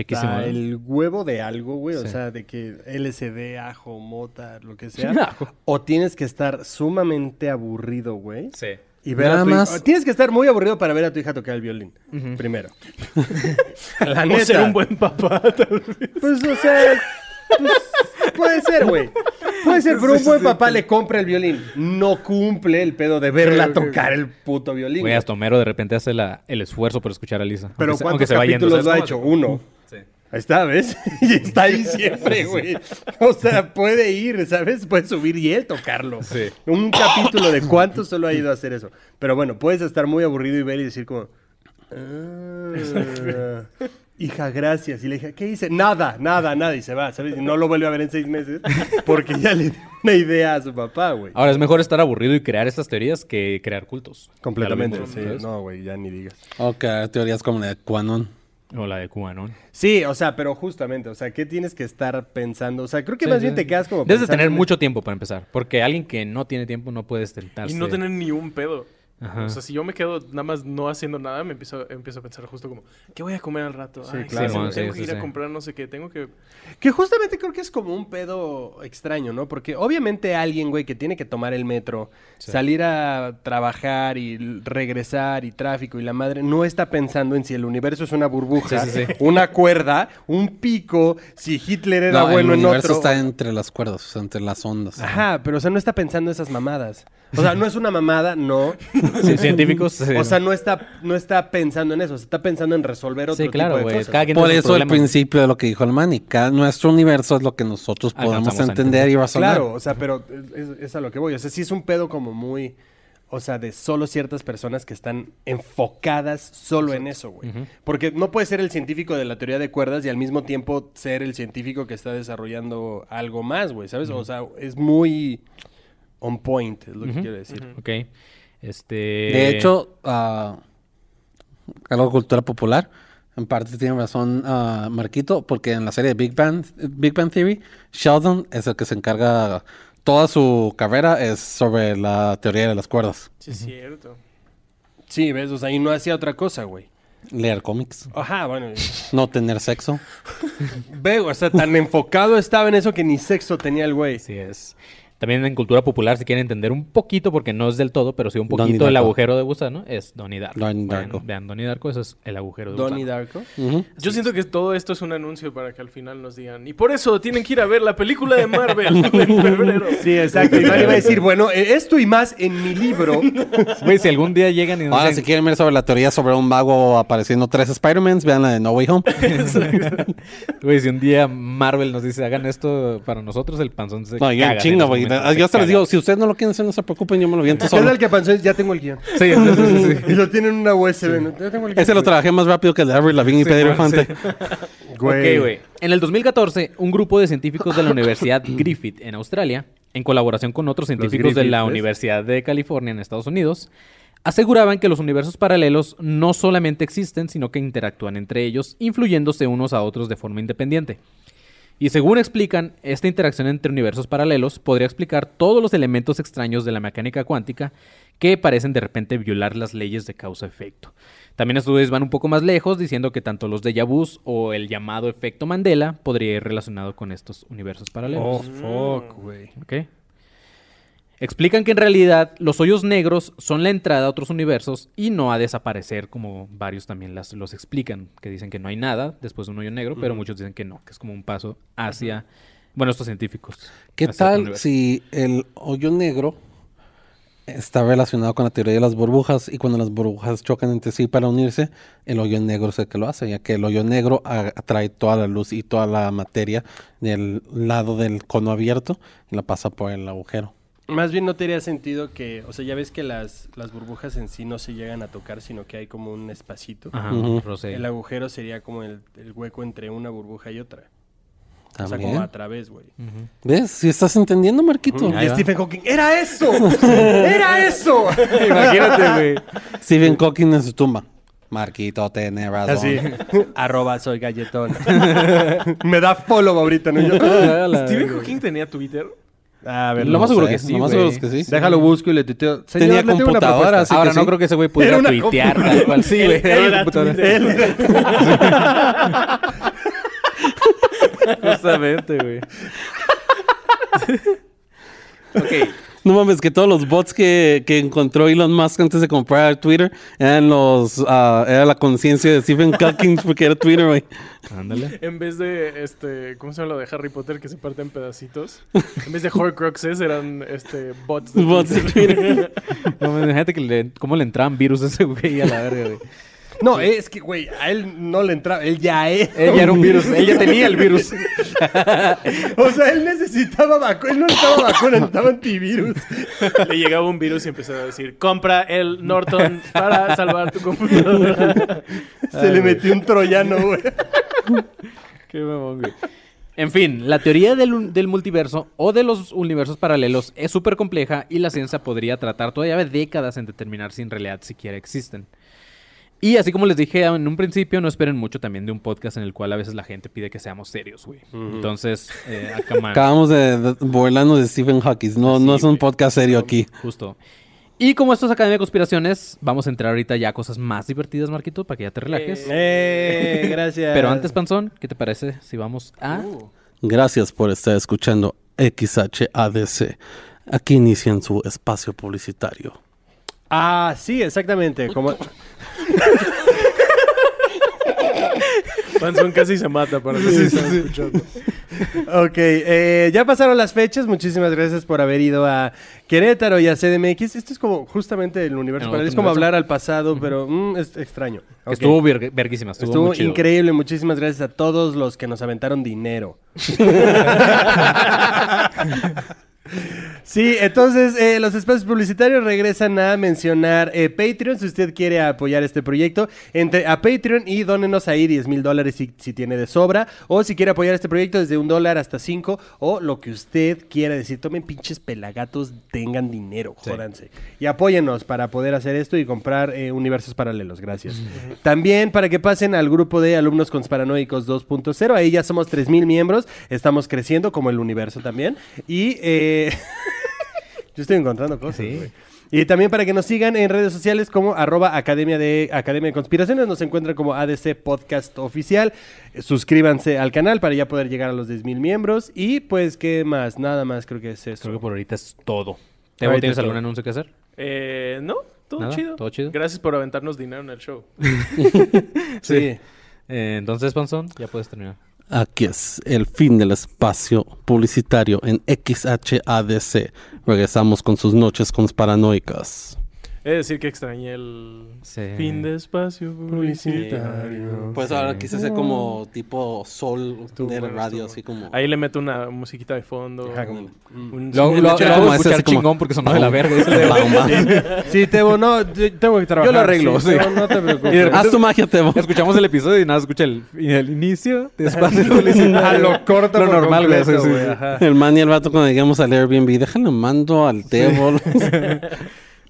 el huevo de algo, güey. O sea, de que LSD, ajo, mota, lo que sea. O tienes que estar sumamente aburrido, güey.
Sí.
Y ver
Nada
a tu
más.
hija. Tienes que estar muy aburrido para ver a tu hija tocar el violín. Primero. La
O
neta.
ser un buen papá. tal vez.
Pues, o sea. Pues, puede ser, güey. Puede ser, pero un buen papá le compra el violín. No cumple el pedo de verla tocar el puto violín.
Güey, hasta Homero de repente hace la- el esfuerzo por escuchar a Lisa.
Pero
aunque se-
¿cuántos
aunque se va yendo,
capítulos lo
¿sabes
ha hecho? Uno.
Sí.
Ahí está, ¿ves? Y está ahí siempre, güey. O sea, puede ir, ¿sabes? Puede subir y él tocarlo.
Sí.
Un capítulo de cuántos solo ha ido a hacer eso. Pero bueno, puedes estar muy aburrido y ver y decir como... "Ah, hija, gracias. Y le dije, ¿qué hice? Nada, nada, nada. Y se va, ¿sabes? Y no lo vuelve a ver en seis meses porque ya le dio una idea a su papá, güey.
Ahora, es mejor estar aburrido y crear estas teorías que crear cultos.
Completamente, sí.
¿sabes?
No, güey, ya ni digas.
Ok, teorías como la de Quanon.
O la de QAnon.
Sí, o sea, pero justamente, o sea, ¿qué tienes que estar pensando? O sea, creo que
Sí,
más
sí.
bien te quedas como
Debes de tener
en-
mucho tiempo para empezar. Porque alguien que no tiene tiempo no puede sentarse.
Y no tener ni un pedo.
Ajá.
O sea, si yo me quedo nada más no haciendo nada, me empiezo, empiezo a pensar justo como, ¿qué voy a comer al rato?
Sí,
Ay,
claro.
tengo,
Sí,
tengo
sí,
que ir
sí.
a comprar no sé qué, tengo que...
Que justamente creo que es como un pedo extraño, ¿no? Porque obviamente alguien, güey, que tiene que tomar el metro, salir a trabajar y regresar y tráfico y la madre, no está pensando en si el universo es una burbuja,
Sí, sí, sí.
una cuerda, un pico, si Hitler era
No,
bueno
el
en
universo
otro.
está entre las cuerdas, o sea, entre las ondas.
Ajá, pero o sea, no está pensando esas mamadas. O sea, no es una mamada, no.
Sí, científicos. sí,
O sea, no está, no está pensando en eso, está pensando en resolver otro
Sí, claro,
tipo de
güey.
cosas.
Cada quien
Por eso el principio de lo que dijo el man, y cada- nuestro universo es lo que nosotros podemos
Alcanzamos a
entender y razonar.
Claro, o sea, pero es, es a lo que voy. O sea, sí es un pedo como muy. O sea, de solo ciertas personas que están enfocadas solo en eso, güey. Porque no puede ser el científico de la teoría de cuerdas y al mismo tiempo ser el científico que está desarrollando algo más, güey, ¿sabes? O sea, es muy on point, es lo que quiero decir.
Ok. Este...
De hecho, ah, algo de cultura popular, en parte tiene razón ah, Marquito, porque en la serie de Big Bang, Big Bang Theory, Sheldon es el que se encarga, toda su carrera es sobre la teoría de las cuerdas,
Sí, es cierto.
Sí, ¿ves? O sea, y no hacía otra cosa, güey.
leer cómics,
Ajá, bueno.
no tener sexo.
Ve, o sea, tan enfocado estaba en eso que ni sexo tenía el güey.
Así es. También en cultura popular, si quieren entender un poquito, porque no es del todo, pero sí un poquito el agujero de gusano, es Donnie Darko.
Donnie Darko.
Vean Donnie Darko, eso es el agujero de
Donnie
gusano.
Darko.
Yo siento que todo esto es un anuncio para que al final nos digan, y por eso tienen que ir a ver la película de Marvel en febrero.
Sí, exacto. Y nadie va a decir, bueno, eh, esto y más en mi libro.
Güey, si algún día llegan y nos
Ahora,
dicen-
si quieren ver sobre la teoría sobre un mago apareciendo tres Spider-Mans, vean la de No Way Home.
Güey, si un día Marvel nos dice, hagan esto para nosotros, el panzón se
No,
caga
chinga, güey.
Momento,
Yo
se
hasta les digo, si ustedes no lo quieren hacer, no se preocupen, yo me lo viento
¿Qué
solo.
tal que pasó? Ya tengo el guion.
Sí, sí, sí.
Y lo tienen en una USB. ¿no? Ya tengo el guion.
Ese lo trabajé más rápido que el de Avril Lavigne y Pedro Infante.
Güey.
Ok, güey. En el 2014, un grupo de científicos de la Universidad Griffith en Australia, en colaboración con otros científicos de la
¿ves?
Universidad de California en Estados Unidos, aseguraban que los universos paralelos no solamente existen, sino que interactúan entre ellos, influyéndose unos a otros de forma independiente. Y según explican, esta interacción entre universos paralelos podría explicar todos los elementos extraños de la mecánica cuántica que parecen de repente violar las leyes de causa-efecto. También estudios van un poco más lejos diciendo que tanto los déjà vus o el llamado efecto Mandela podría ir relacionado con estos universos paralelos.
Oh, fuck, güey.
¿Ok? Explican que en realidad los hoyos negros son la entrada a otros universos y no a desaparecer como varios también las, los explican, que dicen que no hay nada después de un hoyo negro, pero muchos dicen que no, que es como un paso hacia, bueno, estos científicos.
¿Qué tal si el hoyo negro está relacionado con la teoría de las burbujas y cuando las burbujas chocan entre sí para unirse, el hoyo negro es el que lo hace, ya que el hoyo negro a- atrae toda la luz y toda la materia del lado del cono abierto y la pasa por el agujero.
Más bien no tendría sentido que, o sea, ya ves que las, las burbujas en sí no se llegan a tocar, sino que hay como un espacito.
Ajá.
El agujero sería como el, el hueco entre una burbuja y otra. O sea,
También.
como a través, güey.
¿Ves? Si estás entendiendo, Marquito.
Ahí
Y. Stephen Hawking, ¡era eso! ¡Era eso!
Imagínate, güey.
Stephen Hawking en su tumba. Marquito, tiene razón.
Así, arroba soy galletón. Me da follow ahorita, ¿no? Yo,
¿Stephen Hawking tenía Twitter?
A ver,
Lo
no
más seguro que sí,
lo más seguro es que sí.
Déjalo busco y le tuiteo. Señor,
Tenía computadora, así
Ahora
que
no
sí.
creo que ese güey pudiera tuitear tal cual. Sí, güey. era una
Era
computadora. Justamente, güey. ok.
No mames, que todos los bots que, que encontró Elon Musk antes de comprar Twitter eran los ah, era la conciencia de Stephen Hawking porque era Twitter, güey.
Ándale.
En vez de, este, ¿cómo se llama lo de Harry Potter que se parte en pedacitos? En vez de Horcruxes eran, este, bots de
Bots de
Twitter.
Twitter.
No, imagínate que le, cómo le entraban virus a ese güey a la verga, güey.
No, es que, güey, a él no le entraba. Él ya es.
Él ya era un virus, él ya tenía el virus.
O sea, él necesitaba vacuna. Él no necesitaba vacuna, necesitaba antivirus.
Le llegaba un virus y empezaba a decir, compra el Norton para salvar tu computadora.
Se le metió un troyano, güey.
Qué mamón, güey. En fin, la teoría del, del multiverso o de los universos paralelos es súper compleja y la ciencia podría tratar todavía décadas en determinar si en realidad siquiera existen. Y así como les dije en un principio, no esperen mucho también de un podcast en el cual a veces la gente pide que seamos serios, güey. Entonces, eh, acá
Acabamos de, de burlarnos de Stephen Hawking. No, no es un podcast serio aquí.
Justo. Y como esto es Academia de Conspiraciones, vamos a entrar ahorita ya a cosas más divertidas, Marquito, para que ya te relajes.
Eh, gracias.
Pero antes, Panzón, ¿qué te parece si vamos a...
Gracias por estar escuchando XHADC. Aquí inician su espacio publicitario.
Ah, sí, exactamente. Como...
Panzón casi se mata para que están escuchando.
Ok, eh, ya pasaron las fechas. Muchísimas gracias por haber ido a Querétaro y a CDMX. Esto es como justamente el universo paralelo. Es como
universo.
hablar al pasado, pero mm, es extraño.
Estuvo verg- verguísima, estuvo,
Estuvo
muy chido.
increíble. Muchísimas gracias a todos los que nos aventaron dinero. Sí, entonces eh, los espacios publicitarios regresan a mencionar eh, Patreon. Si usted quiere apoyar este proyecto, entre a Patreon y dónenos ahí 10 mil dólares si, si tiene de sobra. O si quiere apoyar este proyecto desde un dólar hasta cinco. O lo que usted quiera decir. Tomen pinches pelagatos, tengan dinero,
Sí.
jódanse. Y apóyennos para poder hacer esto y comprar eh, universos paralelos. Gracias. También para que pasen al grupo de alumnos conspiranoicos 2.0. Ahí ya somos 3 mil miembros. Estamos creciendo como el universo también. Y eh, yo estoy encontrando cosas.
Sí.
güey. Y también para que nos sigan en redes sociales como arroba academia de, academia de conspiraciones. Nos encuentran como ADC Podcast Oficial. Suscríbanse al canal para ya poder llegar a los 10 mil miembros. Y pues, ¿qué más? Nada más creo que es eso.
Creo que por ahorita es todo. Tebo,
Ahorita
¿Tienes
es
algún
todo.
anuncio que hacer?
Eh, no, todo
Nada,
chido.
todo chido.
Gracias por aventarnos dinero en el show.
Sí.
Eh, entonces, Panzón, ya puedes terminar.
Aquí es el fin del espacio publicitario en XHADC. Regresamos con sus noches conspiranoicas.
Es decir, que extrañé el
Sí.
fin de espacio publicitario.
Pues ahora quise hacer como tipo sol
Estuvo
de
bueno,
radio,
estuvo
así como...
Ahí le meto una musiquita de fondo.
Ajá, como-
un-
Lo, lo, lo
como
escuchar
como-
chingón porque sonó de la verga.
Sí, Tebo, no, yo tengo que trabajar.
Yo lo arreglo, sí.
Tebo, no te preocupes.
Y de repente-
Haz tu magia, Tebo.
Escuchamos el episodio y nada, escucha el, inicio de espacio publicitario.
Lo corta
Lo normal, güey.
El man y el vato cuando lleguemos al Airbnb, déjalo mando al Tebo.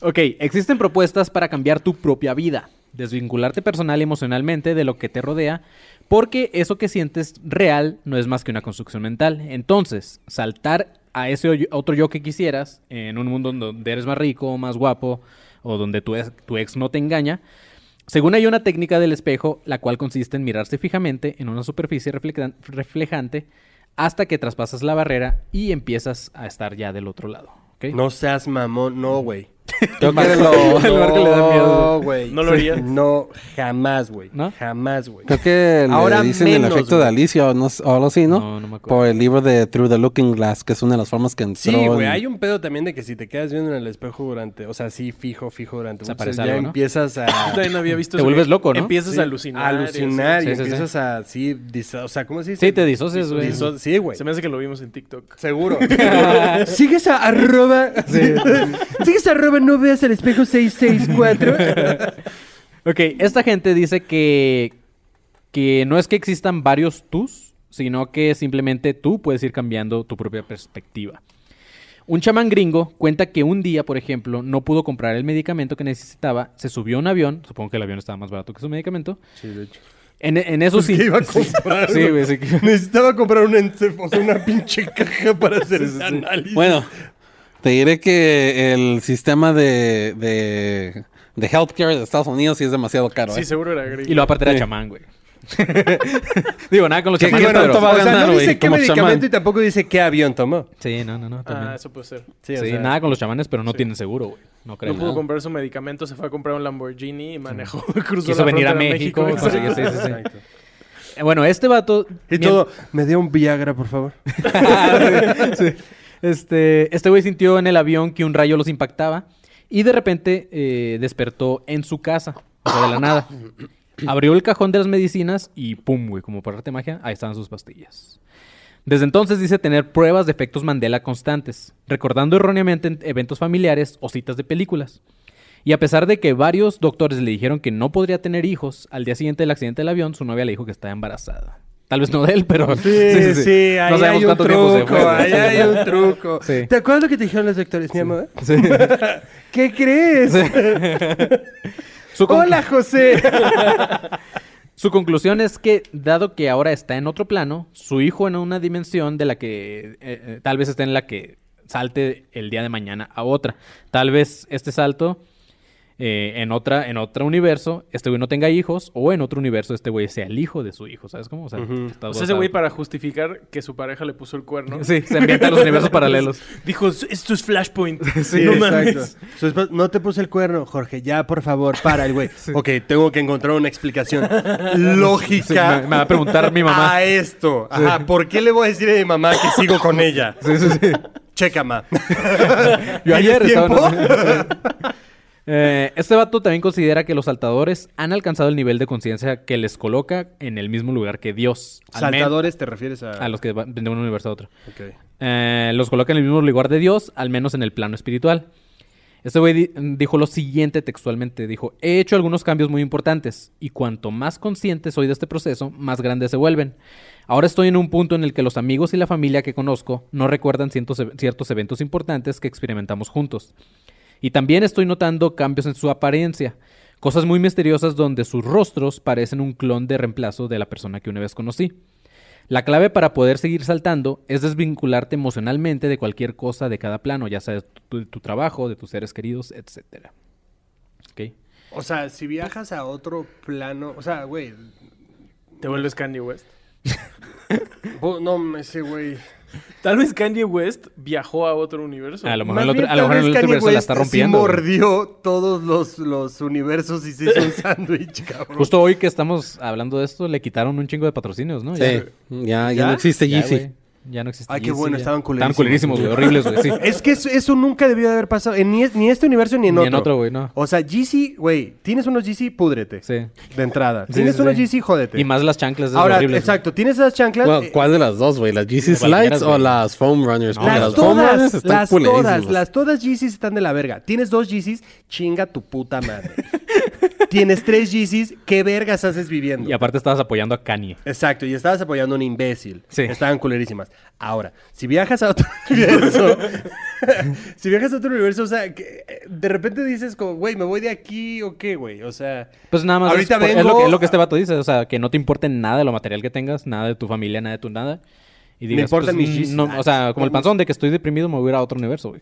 Ok, existen propuestas para cambiar tu propia vida, desvincularte personal y emocionalmente de lo que te rodea, porque eso que sientes real no es más que una construcción mental. Entonces, saltar a ese otro yo que quisieras, en un mundo donde eres más rico, más guapo, o donde tu ex, tu ex no te engaña, según hay una técnica del espejo, la cual consiste en mirarse fijamente en una superficie reflejan- reflejante hasta que traspasas la barrera y empiezas a estar ya del otro lado. ¿ok?
No seas mamón, no, güey.
Creo que lo...
El Marco le da miedo.
No, güey.
No lo haría.
No, jamás, güey.
¿No?
Jamás, güey.
Creo que le
Ahora
dicen
menos,
el efecto de. Alicia o, no, o algo así, ¿no?
No, no me acuerdo.
Por el libro de Through the Looking Glass, que es una de las formas que entró
Sí, güey,
en-
hay un pedo también de que si te quedas viendo en el espejo durante, o sea, sí, fijo, fijo durante
Se
ya
algo, ¿no?
empiezas a...
Yo también había visto
Te
eso,
vuelves loco, ¿no?
Empiezas
Sí,
a alucinar.
a alucinar y,
Sí, sí, sí.
empiezas a, sí, dis- o sea, ¿cómo se dice?
Sí, te disocias, güey.
Diso- sí, güey.
Se me hace que lo vimos en TikTok.
Seguro. Sigues a arroba. Sigues a arroba, no veas el espejo 664.
Ok, esta gente dice que, que no es que existan varios tus, sino que simplemente tú puedes ir cambiando tu propia perspectiva. Un chamán gringo cuenta que un día, por ejemplo, no pudo comprar el medicamento que necesitaba, se subió a un avión, supongo que el avión estaba más barato que su medicamento.
Sí, de hecho.
En, en eso
Pues
sí.
que iba a comprar,
Sí, sí. que-
Necesitaba comprar un encef- o sea, una pinche caja para hacer ese análisis.
Bueno, te diré que el sistema de, de, de healthcare de Estados Unidos sí es demasiado caro.
Sí,
¿eh?
seguro era gringo.
Y lo aparte era
Sí.
chamán, güey. Digo, nada con los
¿Qué-
chamanes,
qué
pero...
va a
o sea, no
güey,
dice qué
como
medicamento
chamán?
y tampoco dice qué avión tomó.
Sí, no, no, no. También.
Ah, eso puede ser.
Sí,
Sí,
o sea,
nada con los chamanes, pero no tienen seguro, güey. No creo
No pudo
nada.
comprar su medicamento, se fue a comprar un Lamborghini y manejó, cruzó
Quiso
la
venir a México. Conseguir- sí, sí, sí. Eh, Bueno, este vato...
Y todo, me dio un Viagra, por favor.
Sí. Este, este güey sintió en el avión que un rayo los impactaba y de repente eh, despertó en su casa, o sea, de la nada. Abrió el cajón de las medicinas y pum, güey, como por arte magia, ahí estaban sus pastillas. Desde entonces dice tener pruebas de efectos Mandela constantes, recordando erróneamente en- eventos familiares o citas de películas. Y a pesar de que varios doctores le dijeron que no podría tener hijos, al día siguiente del accidente del avión, su novia le dijo que estaba embarazada. Tal vez no de él, pero...
Sí, sí, ahí
No sabemos
hay un
cuánto tiempo se
truco,
fue,
ahí hay un truco.
Sí.
¿Te acuerdas lo que te dijeron los doctores, mi amor?
Sí.
¿Qué crees? Hola, José.
Su conclusión es que, dado que ahora está en otro plano, su hijo en una dimensión de la que eh, eh, tal vez esté en la que salte el día de mañana a otra. Tal vez este salto eh, en otra en otro universo, este güey no tenga hijos, o en otro universo este güey sea el hijo de su hijo, ¿sabes cómo? O sea, está
O sea, ese güey para justificar que su pareja le puso el cuerno.
Sí, se ambienta en los universos paralelos.
Dijo, esto es Flashpoint.
Sí,
no
exacto.
mames.
No te puse el cuerno, Jorge, ya, por favor, para el güey. Ok, tengo que encontrar una explicación lógica.
Sí, me- me va a preguntar mi mamá.
A esto. Ajá, ¿por qué le voy a decir a mi mamá que sigo con ella?
Sí, sí, sí.
Checa, ma.
Yo ayer
¿Tienes
estaba... Eh, este vato también considera que los saltadores han alcanzado el nivel de conciencia que les coloca en el mismo lugar que Dios. Al
Saltadores te refieres a...
A los que van de un universo a otro.
Ok.
Eh, los coloca en el mismo lugar de Dios, al menos en el plano espiritual. Este güey di- dijo lo siguiente textualmente. Dijo, he hecho algunos cambios muy importantes y cuanto más consciente soy de este proceso, más grandes se vuelven. Ahora estoy en un punto en el que los amigos y la familia que conozco no recuerdan cientos- ciertos eventos importantes que experimentamos juntos. Y también estoy notando cambios en su apariencia. Cosas muy misteriosas donde sus rostros parecen un clon de reemplazo de la persona que una vez conocí. La clave para poder seguir saltando es desvincularte emocionalmente de cualquier cosa de cada plano, ya sea de tu, de tu trabajo, de tus seres queridos, etc. ¿Ok?
O sea, si viajas a otro plano... O sea, güey...
Te vuelves Kanye West.
No, ese güey...
Tal vez Kanye West viajó a otro universo.
A lo mejor el otro,
bien,
a lo mejor en el otro
Kanye
universo la
West
está
sí
rompiendo. güey.
mordió todos los, los universos y se hizo un sándwich, cabrón.
Justo hoy que estamos hablando de esto, le quitaron un chingo de patrocinios, ¿no?
Sí,
Ya-
ya, ya,
¿Ya?
no existe
ya,
Yeezy.
Ya no existe.
Ay, qué bueno, estaban
Estaban
culerísimos.
culerísimos, güey. Horribles, güey. Sí.
Es que eso, eso nunca debió de haber pasado. En ni, ni este universo ni en
Ni
otro.
en otro, güey, no.
O sea, GC, güey, tienes unos GC, púdrete.
Sí.
De entrada.
Sí,
tienes
sí,
unos
sí.
GC, jódete.
Y más las chanclas.
Ahora,
horribles, güey.
exacto, tienes esas chanclas.
Bueno,
eh,
¿Cuál de las dos, güey? ¿Las
Cualquiera,
Slides o las Foam Runners?
No,
Porque
las
las Foam Runners
todas,
están
las todas, las todas GCs están de la verga. Tienes dos GCs, chinga tu puta madre. Tienes tres GCs, ¿qué vergas haces viviendo?
Y aparte estabas apoyando a Kanye.
Exacto, y estabas apoyando a un imbécil.
Sí.
Estaban culerísimas. Ahora, si viajas a otro universo, si viajas a otro universo, o sea, que, eh, de repente dices como, güey, me voy de aquí o qué, güey, o sea...
Pues nada más
Ahorita
es, por- es
vengo-
lo que, es lo que este vato dice, o sea, que no te importe nada de lo material que tengas, nada de tu familia, nada de tu nada. Y
Me
digas,
importan
pues,
mis Yeezys.
no, o sea, como el panzón de que estoy deprimido, me voy a ir a otro universo, güey.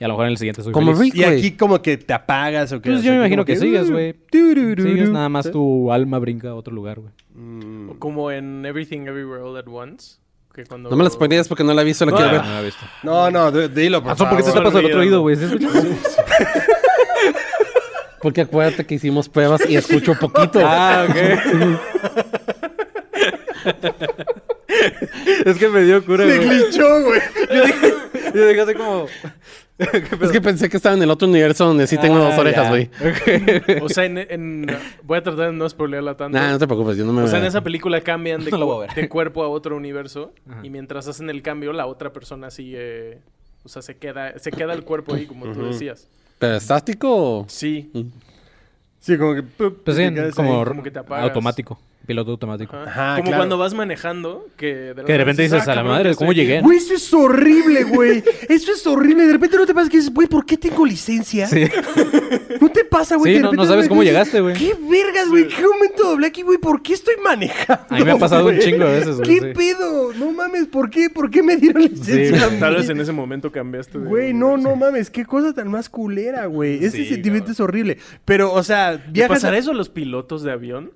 Y a lo mejor en el siguiente soy
Como
feliz.
Rick.
Y aquí como que te apagas o.
Pues
o
yo
sea,
me imagino que sigues, güey.
turururu.
Sigues, nada más
Sí.
tu alma brinca a otro lugar, güey.
O Como en Everything Everywhere All at Once. Que cuando...
No me las spoilees porque no la he visto, la
No,
quiero ver.
No lo he visto.
No, no, dilo, por
Panzón, ¿por qué te
favor.
tapas el otro oído, güey?
Porque acuérdate que hicimos pruebas y escucho poquito.
ah, ok. es que me dio cura,
Se
güey.
glitchó, güey.
Yo dije así como...
es que pensé que estaba en el otro universo donde sí tengo
Ah,
dos orejas, güey.
O sea, en, en- Voy a tratar de no spoilearla tanto.
Nah, no te preocupes, yo no me
O sea, en esa película cambian de,
No
cuerpo a otro universo y mientras hacen el cambio la otra persona sigue, o sea, se queda, se queda el cuerpo ahí como tú decías.
¿Pero estático o...?
Sí.
Sí, como que...
Pues
te
sí, como
que te apagas.
automático. Piloto automático.
Ajá.
Ajá,
como
claro.
cuando vas manejando que de,
Que de repente dices,
"Ah,
a la madre, ¿cómo llegué?
aquí".
Güey, eso es horrible, güey. Eso es horrible. De repente no te pasa que dices, güey, ¿por qué tengo licencia?
Sí.
¿No te pasa, güey?
Sí, no- sabes cómo
dices,
llegaste, güey.
¿Qué vergas, güey? ¿Qué momento doblé aquí, güey? ¿Por qué estoy manejando?
A mí me ha pasado un chingo de veces, güey,
¿Qué
sí.
pedo? No mames, ¿por qué? ¿Por qué me dieron licencia? a mí?
Tal vez en ese momento cambiaste. de
Güey, no, no mames, qué cosa tan más culera, güey. Ese
Sí,
sentimiento
cabrón.
es horrible. Pero, o sea,
¿Le
viajas
pasará
a-
eso a los pilotos de avión?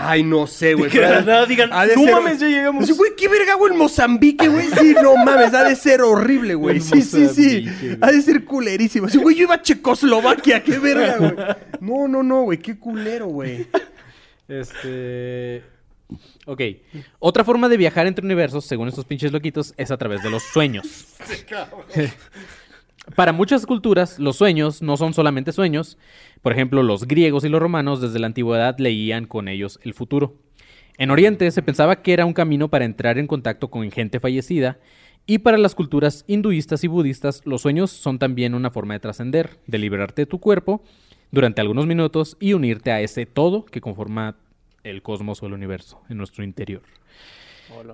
Ay, no sé, güey.
Que de
pero
la nada digan,
ha de
no
ser-
mames, ya llegamos.
Sí, güey, qué verga, güey, en Mozambique, güey. Sí, no mames, ha de ser horrible, güey.
En
Sí, sí, sí.
Mozambique, güey.
Ha de ser culerísimo. Sí, güey, yo iba a Checoslovaquia, qué verga, güey. No, no, no, güey, qué culero, güey.
Este. Ok. Otra forma de viajar entre universos, según estos pinches loquitos, es a través de los sueños. Para muchas culturas, los sueños no son solamente sueños. Por ejemplo, los griegos y los romanos desde la antigüedad leían con ellos el futuro. En Oriente se pensaba que era un camino para entrar en contacto con gente fallecida. Y para las culturas hinduistas y budistas, los sueños son también una forma de trascender, de liberarte de tu cuerpo durante algunos minutos y unirte a ese todo que conforma el cosmos o el universo en nuestro interior.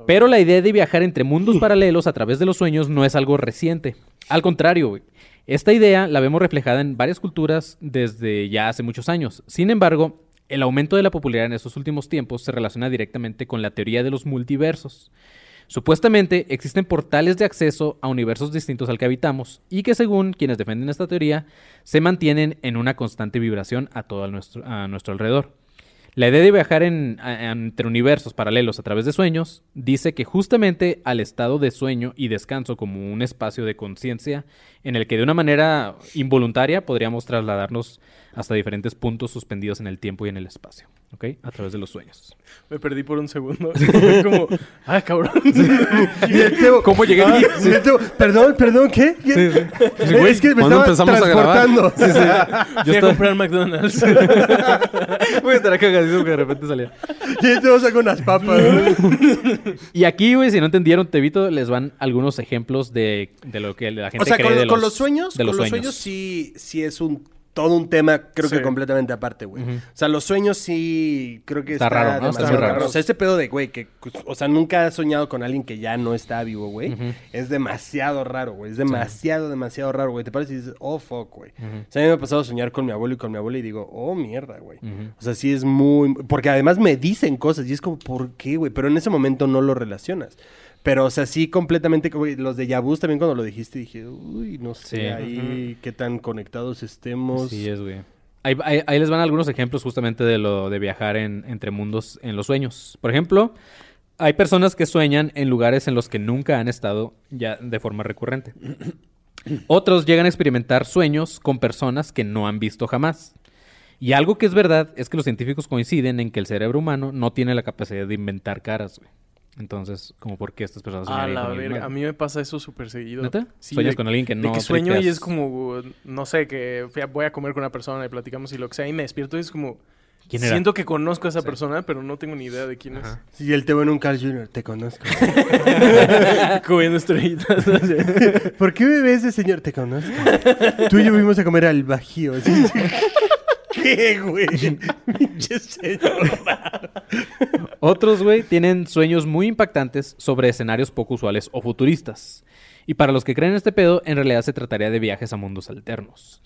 Pero la idea de viajar entre mundos paralelos a través de los sueños no es algo reciente. Al contrario. Esta idea la vemos reflejada en varias culturas desde ya hace muchos años. Sin embargo, el aumento de la popularidad en estos últimos tiempos se relaciona directamente con la teoría de los multiversos. Supuestamente existen portales de acceso a universos distintos al que habitamos y que según quienes defienden esta teoría se mantienen en una constante vibración a todo a nuestro alrededor. La idea de viajar en- entre universos paralelos a través de sueños dice que justamente al estado de sueño y descanso como un espacio de conciencia en el que de una manera involuntaria podríamos trasladarnos hasta diferentes puntos suspendidos en el tiempo y en el espacio, ¿ok? A través de los sueños.
Me perdí por un segundo. Como, ah, cabrón.
¿Cómo llegué
Ah,
aquí?
el Teo, Perdón, perdón, ¿qué? ¿Qué? Es que me
¿Cuándo
estaba
empezamos a grabar?
transportando.
Fui a comprar McDonald's.
Voy a estar cagadísimo que de repente salía.
Y Teo saca unas papas. güey.
Y aquí, güey, si no entendieron, Tevito, les van algunos ejemplos de, de lo que la gente
O sea,
cree
con,
de
con los sueños,
de
con
los
los
sueños.
sueños sí, sí es un todo un tema, creo
Sí.
que completamente aparte, güey. O sea, los sueños sí creo que
Está
está,
raro, ¿no? Está
demasiado
muy raro.
O sea, ese pedo de, güey, que, o sea, nunca has soñado con alguien que ya no está vivo, güey. Es demasiado raro, güey. Es demasiado, demasiado raro, güey. Te parece y dices, oh, fuck, güey. O sea, a mí me ha pasado a soñar con mi abuelo y con mi abuela y digo, oh, mierda, güey. O sea, sí es muy... Porque además me dicen cosas y es como, ¿por qué, güey? Pero en ese momento no lo relacionas. Pero, o sea, sí completamente, los de Yabus también cuando lo dijiste dije, uy, no sé,
Sí.
ahí qué tan conectados estemos.
Sí, es, güey. Ahí, ahí- ahí les van algunos ejemplos justamente de lo de viajar en, entre mundos en los sueños. Por ejemplo, hay personas que sueñan en lugares en los que nunca han estado ya de forma recurrente. Otros llegan a experimentar sueños con personas que no han visto jamás. Y algo que es verdad es que los científicos coinciden en que el cerebro humano no tiene la capacidad de inventar caras, güey. Entonces, como por qué estas personas
A
soñarían
la verga. A mí me pasa eso súper seguido.
¿Neta?
Sí,
Sueñas
de-
con alguien que
de
no
que sueño y
tripeas.
es como, no sé, que voy a comer con una persona y platicamos y lo que sea. Y me despierto y es como...
¿Quién era?
Siento que conozco a esa persona, pero no tengo ni idea de quién es.
Sí, el Teo en un Carl Jr., te conozco.
Comiendo estrellitas.
¿Por qué me ves ese señor? Te conozco. Tú y yo fuimos a comer al Bajío. así. ¿Qué, güey? Pinche.
Otros, güey, tienen sueños muy impactantes sobre escenarios poco usuales o futuristas. Y para los que creen en este pedo, en realidad se trataría de viajes a mundos alternos.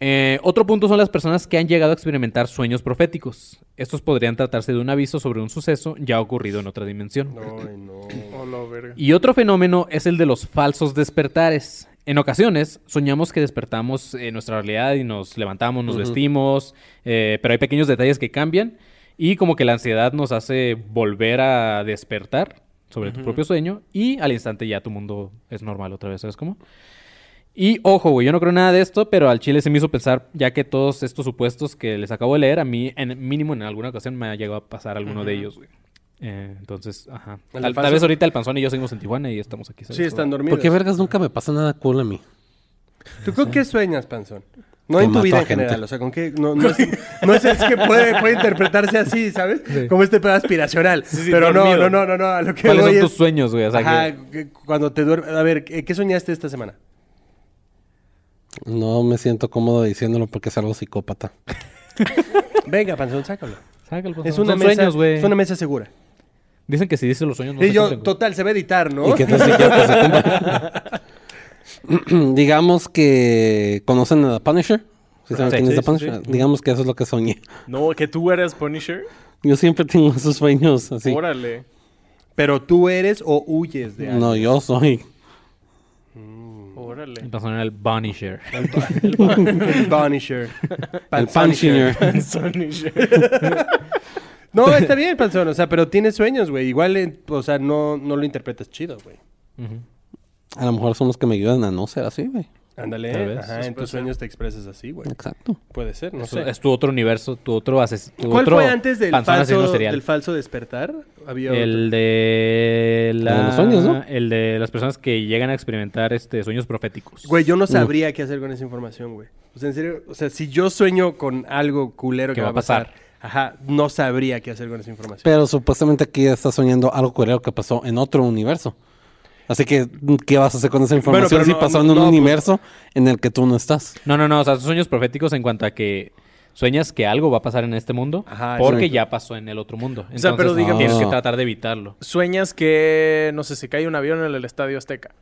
Eh, otro punto son las personas que han llegado a experimentar sueños proféticos. Estos podrían tratarse de un aviso sobre un suceso ya ocurrido en otra dimensión.
No.
Oh, verga.
Y otro fenómeno es el de los falsos despertares. En ocasiones soñamos que despertamos en nuestra realidad y nos levantamos, nos vestimos, eh, pero hay pequeños detalles que cambian y como que la ansiedad nos hace volver a despertar sobre tu propio sueño y al instante ya tu mundo es normal otra vez, ¿sabes cómo? Y ojo, güey, yo no creo nada de esto, pero al chile se me hizo pensar, ya que todos estos supuestos que les acabo de leer, a mí, en mínimo en alguna ocasión me ha llegado a pasar alguno de ellos, güey. Eh, entonces, ajá. Tal, vez ahorita el panzón y yo seguimos en Tijuana y estamos aquí. ¿sabes?
Sí, están dormidos.
¿Por qué vergas nunca me pasa nada cool a mí?
¿Tú con qué sueñas, Panzón? No en tu vida en
gente.
general, o sea, ¿con qué? No, no es, no es, es que puede, puede interpretarse así, ¿sabes? Como este pedo aspiracional.
sí,
Pero no,
dormido.
no, no, no, no, a lo que
¿Cuáles
voy
son
es...
tus sueños, güey? O sea,
Ajá,
que-
cuando te duermes... A ver, ¿qué qué soñaste esta semana?
No me siento cómodo diciéndolo porque es algo psicópata.
Venga, Panzón, sácalo.
sácalo, panzón.
Es una,
Son
mesa,
sueños, güey.
es una mesa segura.
Dicen que si dices los sueños no
y
se
yo,
cumplen, güey.
total, se va a editar, ¿no?
¿Y qué tal si quiero que se cumpla? Digamos que conocen a The Punisher. ¿Sí saben
Sí,
quién es
sí,
The
sí,
Punisher? Digamos que eso es lo que soñé.
No, que tú eres Punisher.
Yo siempre tengo esos sueños así.
Órale.
Pero tú eres o huyes de algo.
No, yo soy.
Órale.
El panzón era el Punisher.
El Punisher.
El Punisher.
Punisher.
No, está bien, Panzón. O sea, pero tienes sueños, güey. Igual, eh, o sea, no, no lo interpretas chido, güey.
A lo mejor son los que me ayudan a no ser así, güey.
Ándale. Ajá, en tus sueños te expresas así, güey.
Exacto.
Puede ser, no
Es-
sé.
Es tu otro universo, tu otro ases- tu
¿Cuál
otro
fue antes del falso,
serial.
del falso despertar? Había
El de, la-
los sueños, ¿no?
El de las personas que llegan a experimentar este sueños proféticos.
Güey, yo no sabría qué hacer con esa información, güey. O sea, en serio, o sea, si yo sueño con algo culero que, va a pasar, ajá, no sabría qué hacer con esa información.
Pero supuestamente aquí estás soñando algo culero que pasó en otro universo. Así que, ¿qué vas a hacer con esa información si
no-
pasó en
no,
un
pues-
universo en el que tú no estás?
No, no, no, o sea, son sueños proféticos en cuanto a que sueñas que algo va a pasar en este mundo
Ajá,
porque ya pasó en el otro mundo. Entonces,
sea, pero digamos-
tienes que tratar de evitarlo.
Sueñas que, no sé, se cae un avión en el Estadio Azteca.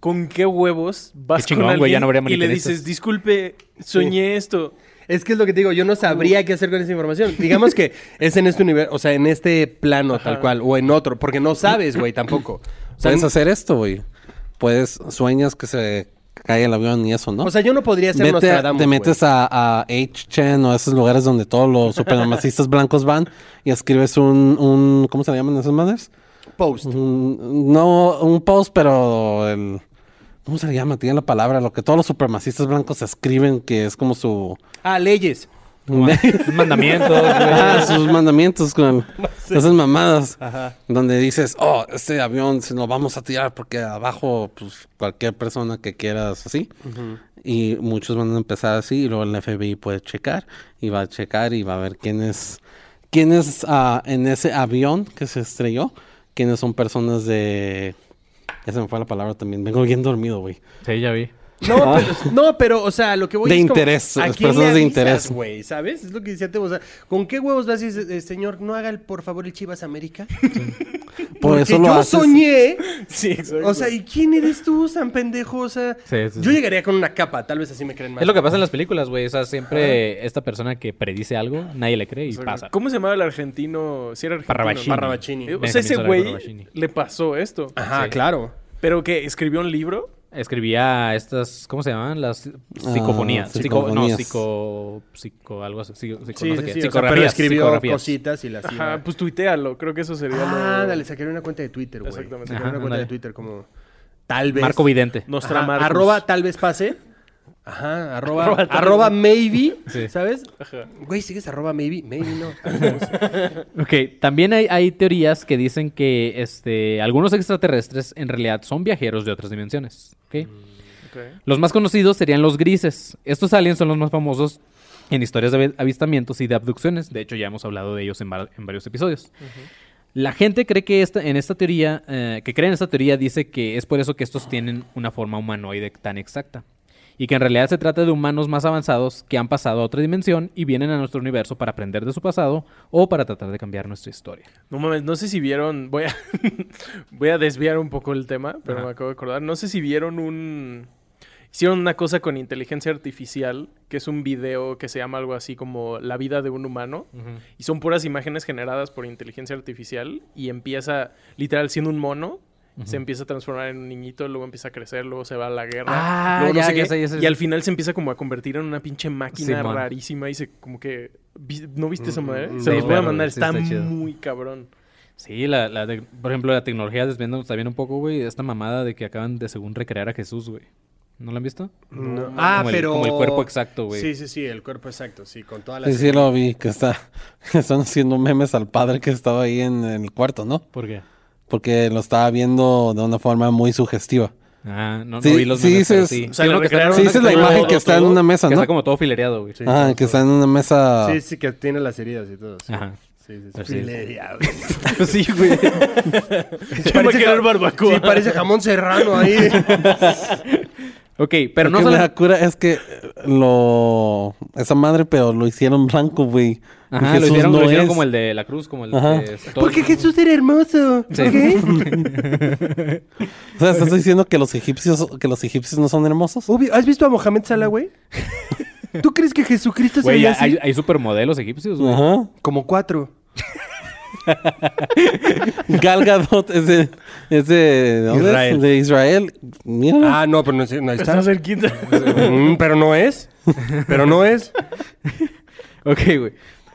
¿Con qué huevos vas
Qué chingón,
con
güey, ya
alguien
no habría
y le dices, disculpe, soñé esto?
Es que es lo que te digo, yo no sabría qué hacer con esa información. Digamos que es en este universo, o sea, en este plano tal cual, o en otro, porque no sabes, güey, tampoco. O sea,
Puedes hacer esto, güey. Puedes, sueñas que se cae el avión y eso, ¿no?
o sea, yo no podría ser
Vete-
Nostradamus,
te metes a, a H-Chen o a esos lugares donde todos los supremacistas blancos van y escribes un, un ¿cómo se llaman esas madres?
Post.
Un- no un post, pero el ¿cómo se le llama? Tiene la palabra, lo que todos los supremacistas blancos escriben que es como su
Ah, leyes.
Sus mandamientos.
Ah, sus mandamientos con esas mamadas.
Ajá.
Donde dices, oh, este avión se lo vamos a tirar porque abajo, pues, cualquier persona que quieras así. Y muchos van a empezar así y luego el FBI puede checar y va a checar y va a ver quién es, quién es ah, en ese avión que se estrelló, quiénes son personas de... Ya se me fue la palabra también. Vengo bien dormido, güey.
Sí, ya vi.
No, pero, no, pero, o sea, lo que voy
De
es como,
interés,
¿a
las
quién le
personas de interés.
güey, ¿sabes? Es lo que decía Tebo, o sea, ¿con qué huevos vas y dices, eh, señor, no haga el, por favor el Chivas América?
Por
Porque
eso lo
yo
haces.
soñé,
Sí, exacto.
o sea, ¿y quién eres tú, San pendejo? O sea,
Sí, sí,
yo
sí.
llegaría con una capa, tal vez así me creen más.
Es lo que pasa en las películas, güey. O sea, siempre esta persona que predice algo, nadie le cree y pasa.
¿Cómo se llamaba el argentino? Si era argentino.
Parravacini.
Eh, O sea, ese güey le pasó esto.
Ajá,
Sí.
claro.
Pero que escribió un libro.
Escribía estas, ¿cómo se llaman? Las psicofonías.
Ah,
Psico- no, psico, psico, algo así. Psico, psico-
Sí,
no sé
sí,
qué.
sí, o sea, pero
Psicografías,
escribió
psicografías.
cositas y las iba-
Ajá, pues tuitealo. Creo que eso sería lo...
Ah, dale, sacaré una cuenta de Twitter, güey.
Exactamente.
Ajá,
una cuenta de. Twitter como tal vez.
Marco Vidente.
Nostra
Ajá, arroba tal vez pase. Ajá, arroba,
Arroba
maybe,
Sí.
¿sabes?
Ajá.
Güey, ¿sigues arroba maybe? Maybe no.
Ok, también hay, hay teorías que dicen que este, algunos extraterrestres en realidad son viajeros de otras dimensiones. ¿ok?
Ok.
Los más conocidos serían los grises. Estos aliens son los más famosos en historias de avi- avistamientos y de abducciones. De hecho, ya hemos hablado de ellos en varios episodios. La gente cree que esta, en esta teoría, eh, que cree en esta teoría, dice que es por eso que estos tienen una forma humanoide tan exacta. Y que en realidad se trata de humanos más avanzados que han pasado a otra dimensión y vienen a nuestro universo para aprender de su pasado o para tratar de cambiar nuestra historia.
No mames, no sé si vieron... Voy a, voy a desviar un poco el tema, pero
Ajá.
me acabo de acordar. No sé si vieron un... Hicieron una cosa con inteligencia artificial, que es un video que se llama algo así como La vida de un humano. Y son puras imágenes generadas por inteligencia artificial y empieza, literal, siendo un mono, se empieza a transformar en un niñito, luego empieza a crecer, luego se va a la guerra.
Ah,
luego no
ya,
sé
ya
qué,
sé, ya sé.
Y al final se empieza como a convertir en una pinche máquina rarísima y se como que... ¿No viste esa madre?
Mm,
se los voy a mandar, está, muy cabrón.
Sí, la, la de- por ejemplo, la tecnología desviándonos también un poco, güey. Esta mamada de que acaban de según recrear a Jesús, güey. ¿No la han visto?
No. Ah,
Como el-
pero.
como el cuerpo exacto, güey.
Sí, sí, sí, el cuerpo exacto, sí, con todas las.
Sí, sí lo vi, que está, están haciendo memes al padre que estaba ahí en el cuarto, ¿no?
¿Por qué?
Porque lo estaba viendo de una forma muy sugestiva.
Ah, no, no
Sí,
vi los
sí dices-
sí.
O sea,
Sí, que
Sí, esa es la imagen que está en
todo.
una mesa,
Que
¿no?
está como todo filereado, güey.
Sí.
Ah,
todo,
que está en una mesa...
Sí, sí, que tiene las heridas y todo. Sí,
Ajá.
sí, sí. sí.
Pero sí. Güey.
Yo me el barbacoa.
Sí, parece jamón serrano ahí.
ok, pero
Lo
no
que me
solo...
da cura es que lo... Esa madre, pero lo hicieron blanco, güey.
Ajá, lo hicieron, lo
no
hicieron
es.
como el de la cruz, como el
Ajá.
de...
Porque Jesús era hermoso.
Sí.
O sea, ¿estás diciendo que los egipcios, que los egipcios no son hermosos?
Obvio, ¿has visto a Mohamed Salah, güey? ¿Tú crees que Jesucristo se
Güey,
veía
hay,
así?
hay supermodelos egipcios, güey.
Ajá.
Como cuatro.
Gal Gadot es de... Es de, ¿de dónde es?
Israel.
De Israel. Mira.
Ah, no, pero no, es- no está.
Está cerquita.
Mm, pero no es. Pero no es.
Ok, güey.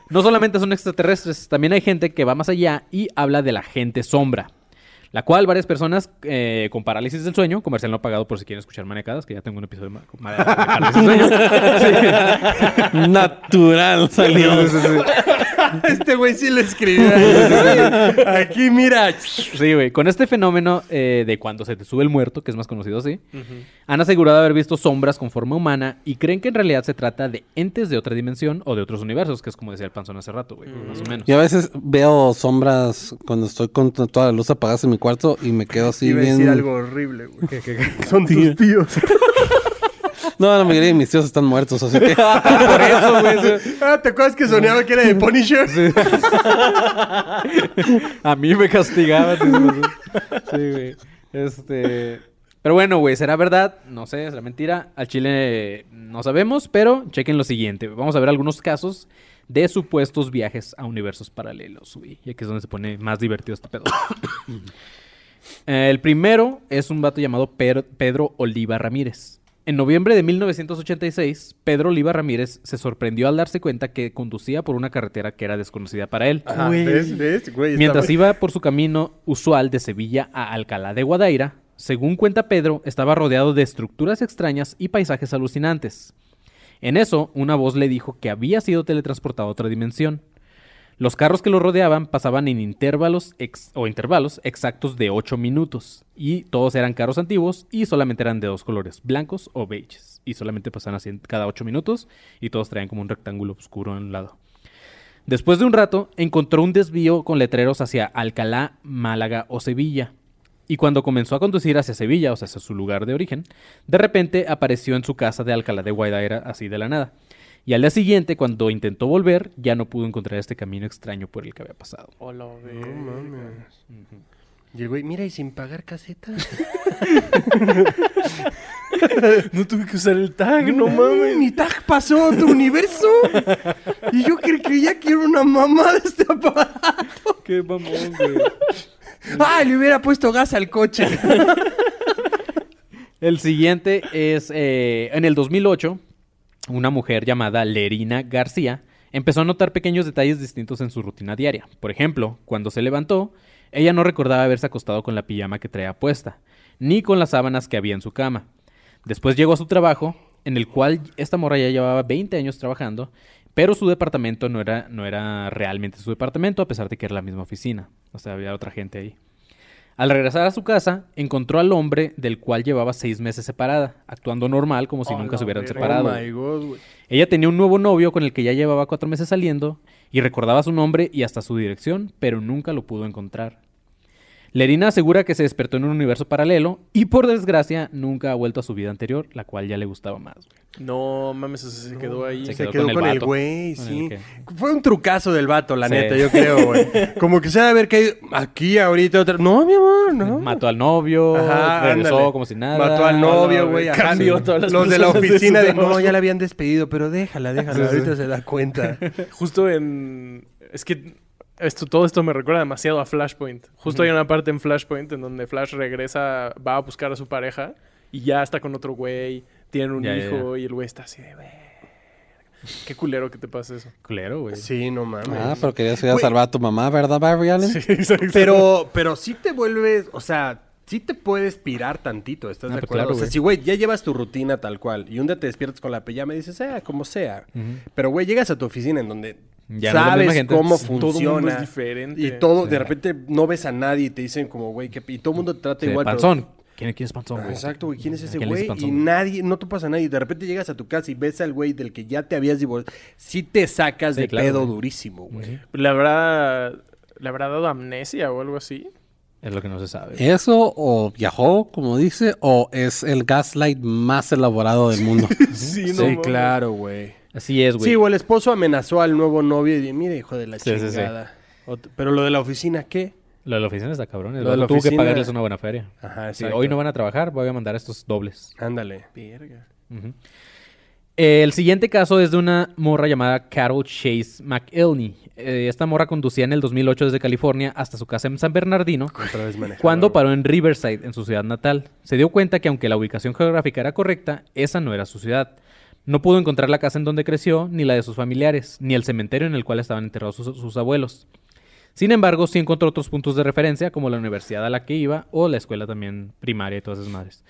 No solamente son extraterrestres, también hay gente que va más allá y habla de la gente sombra. La cual varias personas eh, con parálisis del sueño, comercial no pagado por si quieren escuchar manecadas, que ya tengo un episodio de, ma- de parálisis del sueño.
Natural salió.
Este güey sí lo escribió. Aquí, mira.
Sí, güey. Con este fenómeno eh, de cuando se te sube el muerto, que es más conocido así, han asegurado haber visto sombras con forma humana y creen que en realidad se trata de entes de otra dimensión o de otros universos, que es como decía el panzón hace rato, güey, más o menos.
Yo a veces veo sombras cuando estoy con toda la luz apagada en mi cuarto y me quedo así
Iba a
bien.
decir algo horrible, güey. Son tus tíos.
No, la mayoría de mis tíos están muertos, así que.
Por eso, güey.
ah, ¿te acuerdas que soñaba que era de Punisher?
A mí me castigaba. Sí, güey. Este. Pero bueno, güey, ¿será verdad? No sé, ¿será mentira? Al chile no sabemos, pero chequen lo siguiente. Vamos a ver algunos casos de supuestos viajes a universos paralelos, güey. Y aquí es donde se pone más divertido este pedo. Eh, el primero es un vato llamado Per- Pedro Oliva Ramírez. En noviembre de 1986, Pedro Oliva Ramírez se sorprendió al darse cuenta que conducía por una carretera que era desconocida para él.
Ajá, ¿Ves? ¿Ves? Güey, está
Mientras iba por su camino usual de Sevilla a Alcalá de Guadaira, según cuenta Pedro, estaba rodeado de estructuras extrañas y paisajes alucinantes. En eso, una voz le dijo que había sido teletransportado a otra dimensión. Los carros que lo rodeaban pasaban en intervalos o intervalos exactos de 8 minutos y todos eran carros antiguos y solamente eran de dos colores, blancos o beiges. Y solamente pasaban así cada 8 minutos y todos traían como un rectángulo oscuro en un lado. Después de un rato, encontró un desvío con letreros hacia Alcalá, Málaga o Sevilla. Y cuando comenzó a conducir hacia Sevilla, o sea, hacia su lugar de origen, de repente apareció en su casa de Alcalá de Guadaira así de la nada. Y al día siguiente, cuando intentó volver, ya no pudo encontrar este camino extraño por el que había pasado.
Hola,
No mames. Y el güey, mira, y sin pagar caseta.
No tuve que usar el tag, no
mames,
mames.
mi tag pasó a otro universo. Y yo cre- creía que era una mamá de este aparato.
¡Qué mamón, güey!
Ah, le hubiera puesto gas al coche.
El siguiente es, eh, en el 2008, una mujer llamada Lerina García empezó a notar pequeños detalles distintos en su rutina diaria. Por ejemplo, cuando se levantó, ella no recordaba haberse acostado con la pijama que traía puesta, ni con las sábanas que había en su cama. Después llegó a su trabajo, en el cual esta morra ya llevaba 20 años trabajando, pero su departamento no era, no era realmente su departamento, a pesar de que era la misma oficina. O sea, había otra gente ahí. Al regresar a su casa, encontró al hombre del cual llevaba seis meses separada, actuando normal como si
Oh,
nunca se hubieran separado.
Oh my God.
Ella tenía un nuevo novio con el que ya llevaba cuatro meses saliendo y recordaba su nombre y hasta su dirección, pero nunca lo pudo encontrar. Lerina asegura que se despertó en un universo paralelo y por desgracia nunca ha vuelto a su vida anterior, la cual ya le gustaba más. güey.
No mames, se quedó ahí.
Se
Se
quedó con el
con el
vato.
güey, sí.
el
Fue un trucazo del vato, la
Sí.
neta, yo creo, güey. Como que se ha de haber caído aquí ahorita otra. No, mi amor, no.
Mató al novio,
Ajá,
regresó
ándale.
como si nada.
Mató al novio,
no,
güey.
cambió
sí.
todas las
Los de la
personas de
oficina de, no, ya la habían despedido, pero déjala, déjala, ahorita se da cuenta.
Justo en. Es que esto, todo esto me recuerda demasiado a Flashpoint. Justo hay una parte en Flashpoint en donde Flash regresa, va a buscar a su pareja y ya está con otro güey, tienen un
Ya, ya,
hijo y el güey está así de. Qué culero que te pase eso.
Culero, güey.
Sí, no mames.
Ah, pero querías ir a salvar a tu mamá, ¿verdad, Barry Allen?
Pero, pero sí te vuelves, o sea, sí te puedes pirar tantito, ¿estás
Ah,
de
pues
acuerdo?
claro,
o sea, si, güey, ya llevas tu rutina tal cual y un día te despiertas con la pijama y dices, ah, como sea. Pero, güey, llegas a tu oficina en donde
Ya no
sabes
gente.
cómo
Sí.
Todo el mundo
funciona.
es diferente.
Y todo,
Sí.
de repente no ves a nadie y te dicen como, güey, que y todo el mundo te trata
Sí,
igual. pero-
panzón. ¿Quién, quién es panzón, güey?
Exacto, güey. ¿Quién es ese
¿Quién le
güey? Y nadie, no topas a nadie. Y de repente llegas a tu casa y ves al güey del que ya te habías divorciado. Sí te sacas
Sí,
de
claro,
pedo
güey.
durísimo, güey.
¿Le habrá, ¿Le habrá dado amnesia o algo así?
Es lo que no se sabe.
Eso o viajó, como dice, o es el gaslight más elaborado del mundo.
Sí,
Sí, claro, güey.
Así es, güey.
Sí, o el esposo amenazó al nuevo novio y dijo, mire, hijo de la
Sí, sí, sí.
chingada. Pero lo de la oficina, ¿qué?
Lo de la oficina está cabrón.
Lo de la
tuvo que pagarles una buena feria.
Ajá,
Sí,
exacto.
hoy no van a trabajar, voy a mandar estos dobles.
Ándale.
Verga.
El siguiente caso es de una morra llamada Carol Chase McElney. Eh, esta morra conducía en el 2008 desde California hasta su casa en San Bernardino.
Otra vez manejando.
Cuando paró en Riverside, en su ciudad natal, se dio cuenta que aunque la ubicación geográfica era correcta, esa no era su ciudad. No pudo encontrar la casa en donde creció, ni la de sus familiares, ni el cementerio en el cual estaban enterrados sus, sus abuelos. Sin embargo, sí encontró otros puntos de referencia, como la universidad a la que iba o la escuela también primaria y todas esas madres.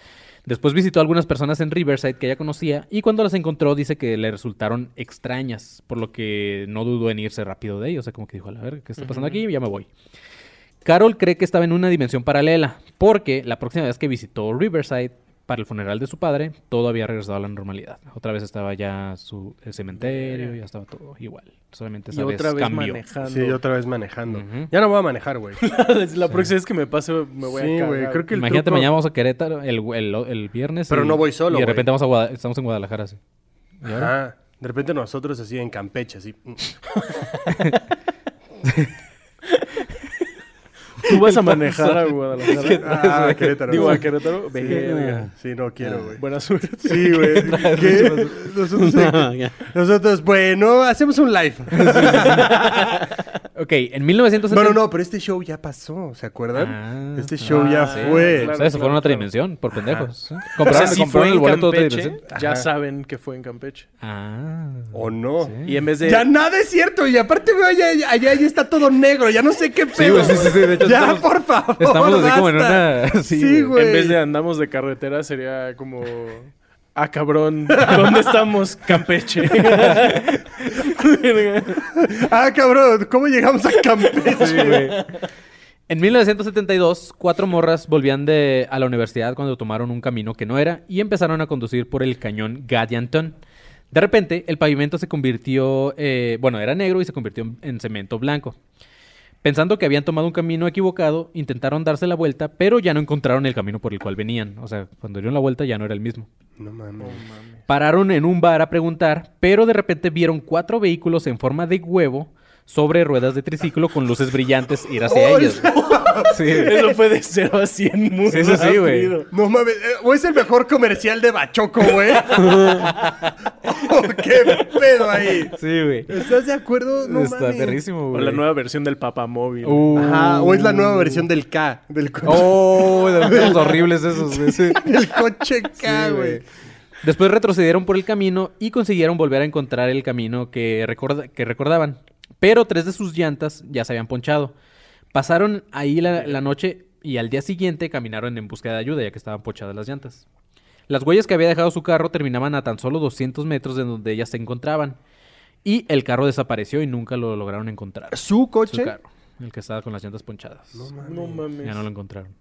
Después visitó a algunas personas en Riverside que ella conocía y cuando las encontró dice que le resultaron extrañas, por lo que no dudó en irse rápido de ahí. O sea, como que dijo, a ver, ¿qué está pasando aquí? Ya me voy. Carol cree que estaba en una dimensión paralela, porque la próxima vez que visitó Riverside para el funeral de su padre, todo había regresado a la normalidad. Otra vez estaba ya su el cementerio, ya estaba todo igual. Solamente
Y
esa vez
otra vez
cambió.
manejando.
Sí, otra vez manejando. Ya no voy a manejar, güey.
la próxima vez que me pase me voy
Sí,
a
güey, creo que el
Imagínate,
truco-
mañana vamos a Querétaro el, el, el viernes.
Pero
y-
no voy solo,
Y de repente vamos a Guada- estamos en Guadalajara, así. ¿Y ahora?
Ajá. De repente nosotros así en Campeche, así.
Tú vas a manejar a Guadalajara.
Ah, Querétaro.
Digo, a Querétaro.
Sí, no quiero, güey.
Buena suerte.
Sí, güey. ¿Qué? Nosotros, nosotros, bueno, hacemos un live.
Ok, en 1970...
No, no, no, pero este show ya pasó, ¿se acuerdan?
Ah,
este show
ah,
ya
sí,
fue.
claro.
O sea, se fueron a otra
claro.
dimensión, por pendejos. ¿eh?
O sea,
Compraron,
si
compraron
fue
el
en
boleto de otra
Campeche,
dimensión.
ya
Ajá.
saben que fue en Campeche.
Ah.
¿O no?
Sí.
Y en vez de...
Ya nada es cierto, y aparte veo allá, allá, allá está todo negro, ya no sé qué
Sí,
pedo.
güey, sí, sí, sí, de hecho
ya,
estamos-
por favor,
Estamos así como en una... Sí,
Sí,
güey.
güey.
En vez de andamos de carretera sería como... Ah, cabrón. ¿Dónde estamos? Campeche.
Ah, cabrón, ¿cómo llegamos a Campeche?
En 1972, cuatro morras volvían de, a la universidad cuando tomaron un camino que no era y empezaron a conducir por el cañón Gadianton. De repente, el pavimento se convirtió, eh, bueno, era negro y se convirtió en, en cemento blanco. Pensando que habían tomado un camino equivocado, intentaron darse la vuelta, pero ya no encontraron el camino por el cual venían. O sea, cuando dieron la vuelta ya no era el mismo.
No mames.
Pararon en un bar a preguntar, pero de repente vieron cuatro vehículos en forma de huevo sobre ruedas de triciclo con luces brillantes ir hacia ellos. Sí.
Eso fue de 0 a 100 muy
Sí, sí, sí, güey.
rápido.
No mames, eh, o es el mejor comercial de Bachoco, güey. Oh, ¿Qué pedo ahí?
Sí, güey.
¿Estás de acuerdo? No
Está
mames.
perrísimo,
O
güey.
la nueva versión del papamóvil.
Uh.
Ajá, o es la nueva versión del K, del coche,
Oh, de los horribles esos, güey. sí.
del coche K,
Sí,
güey.
Después retrocedieron por el camino y consiguieron volver a encontrar el camino que, recorda- que recordaban. Pero tres de sus llantas ya se habían ponchado. Pasaron ahí la, la noche y al día siguiente caminaron en búsqueda de ayuda ya que estaban ponchadas las llantas. Las huellas que había dejado su carro terminaban a tan solo 200 metros de donde ellas se encontraban. Y el carro desapareció y nunca lo lograron encontrar.
¿Su
Su
coche?
carro, el que estaba con las llantas ponchadas.
No mames.
Ya no lo encontraron.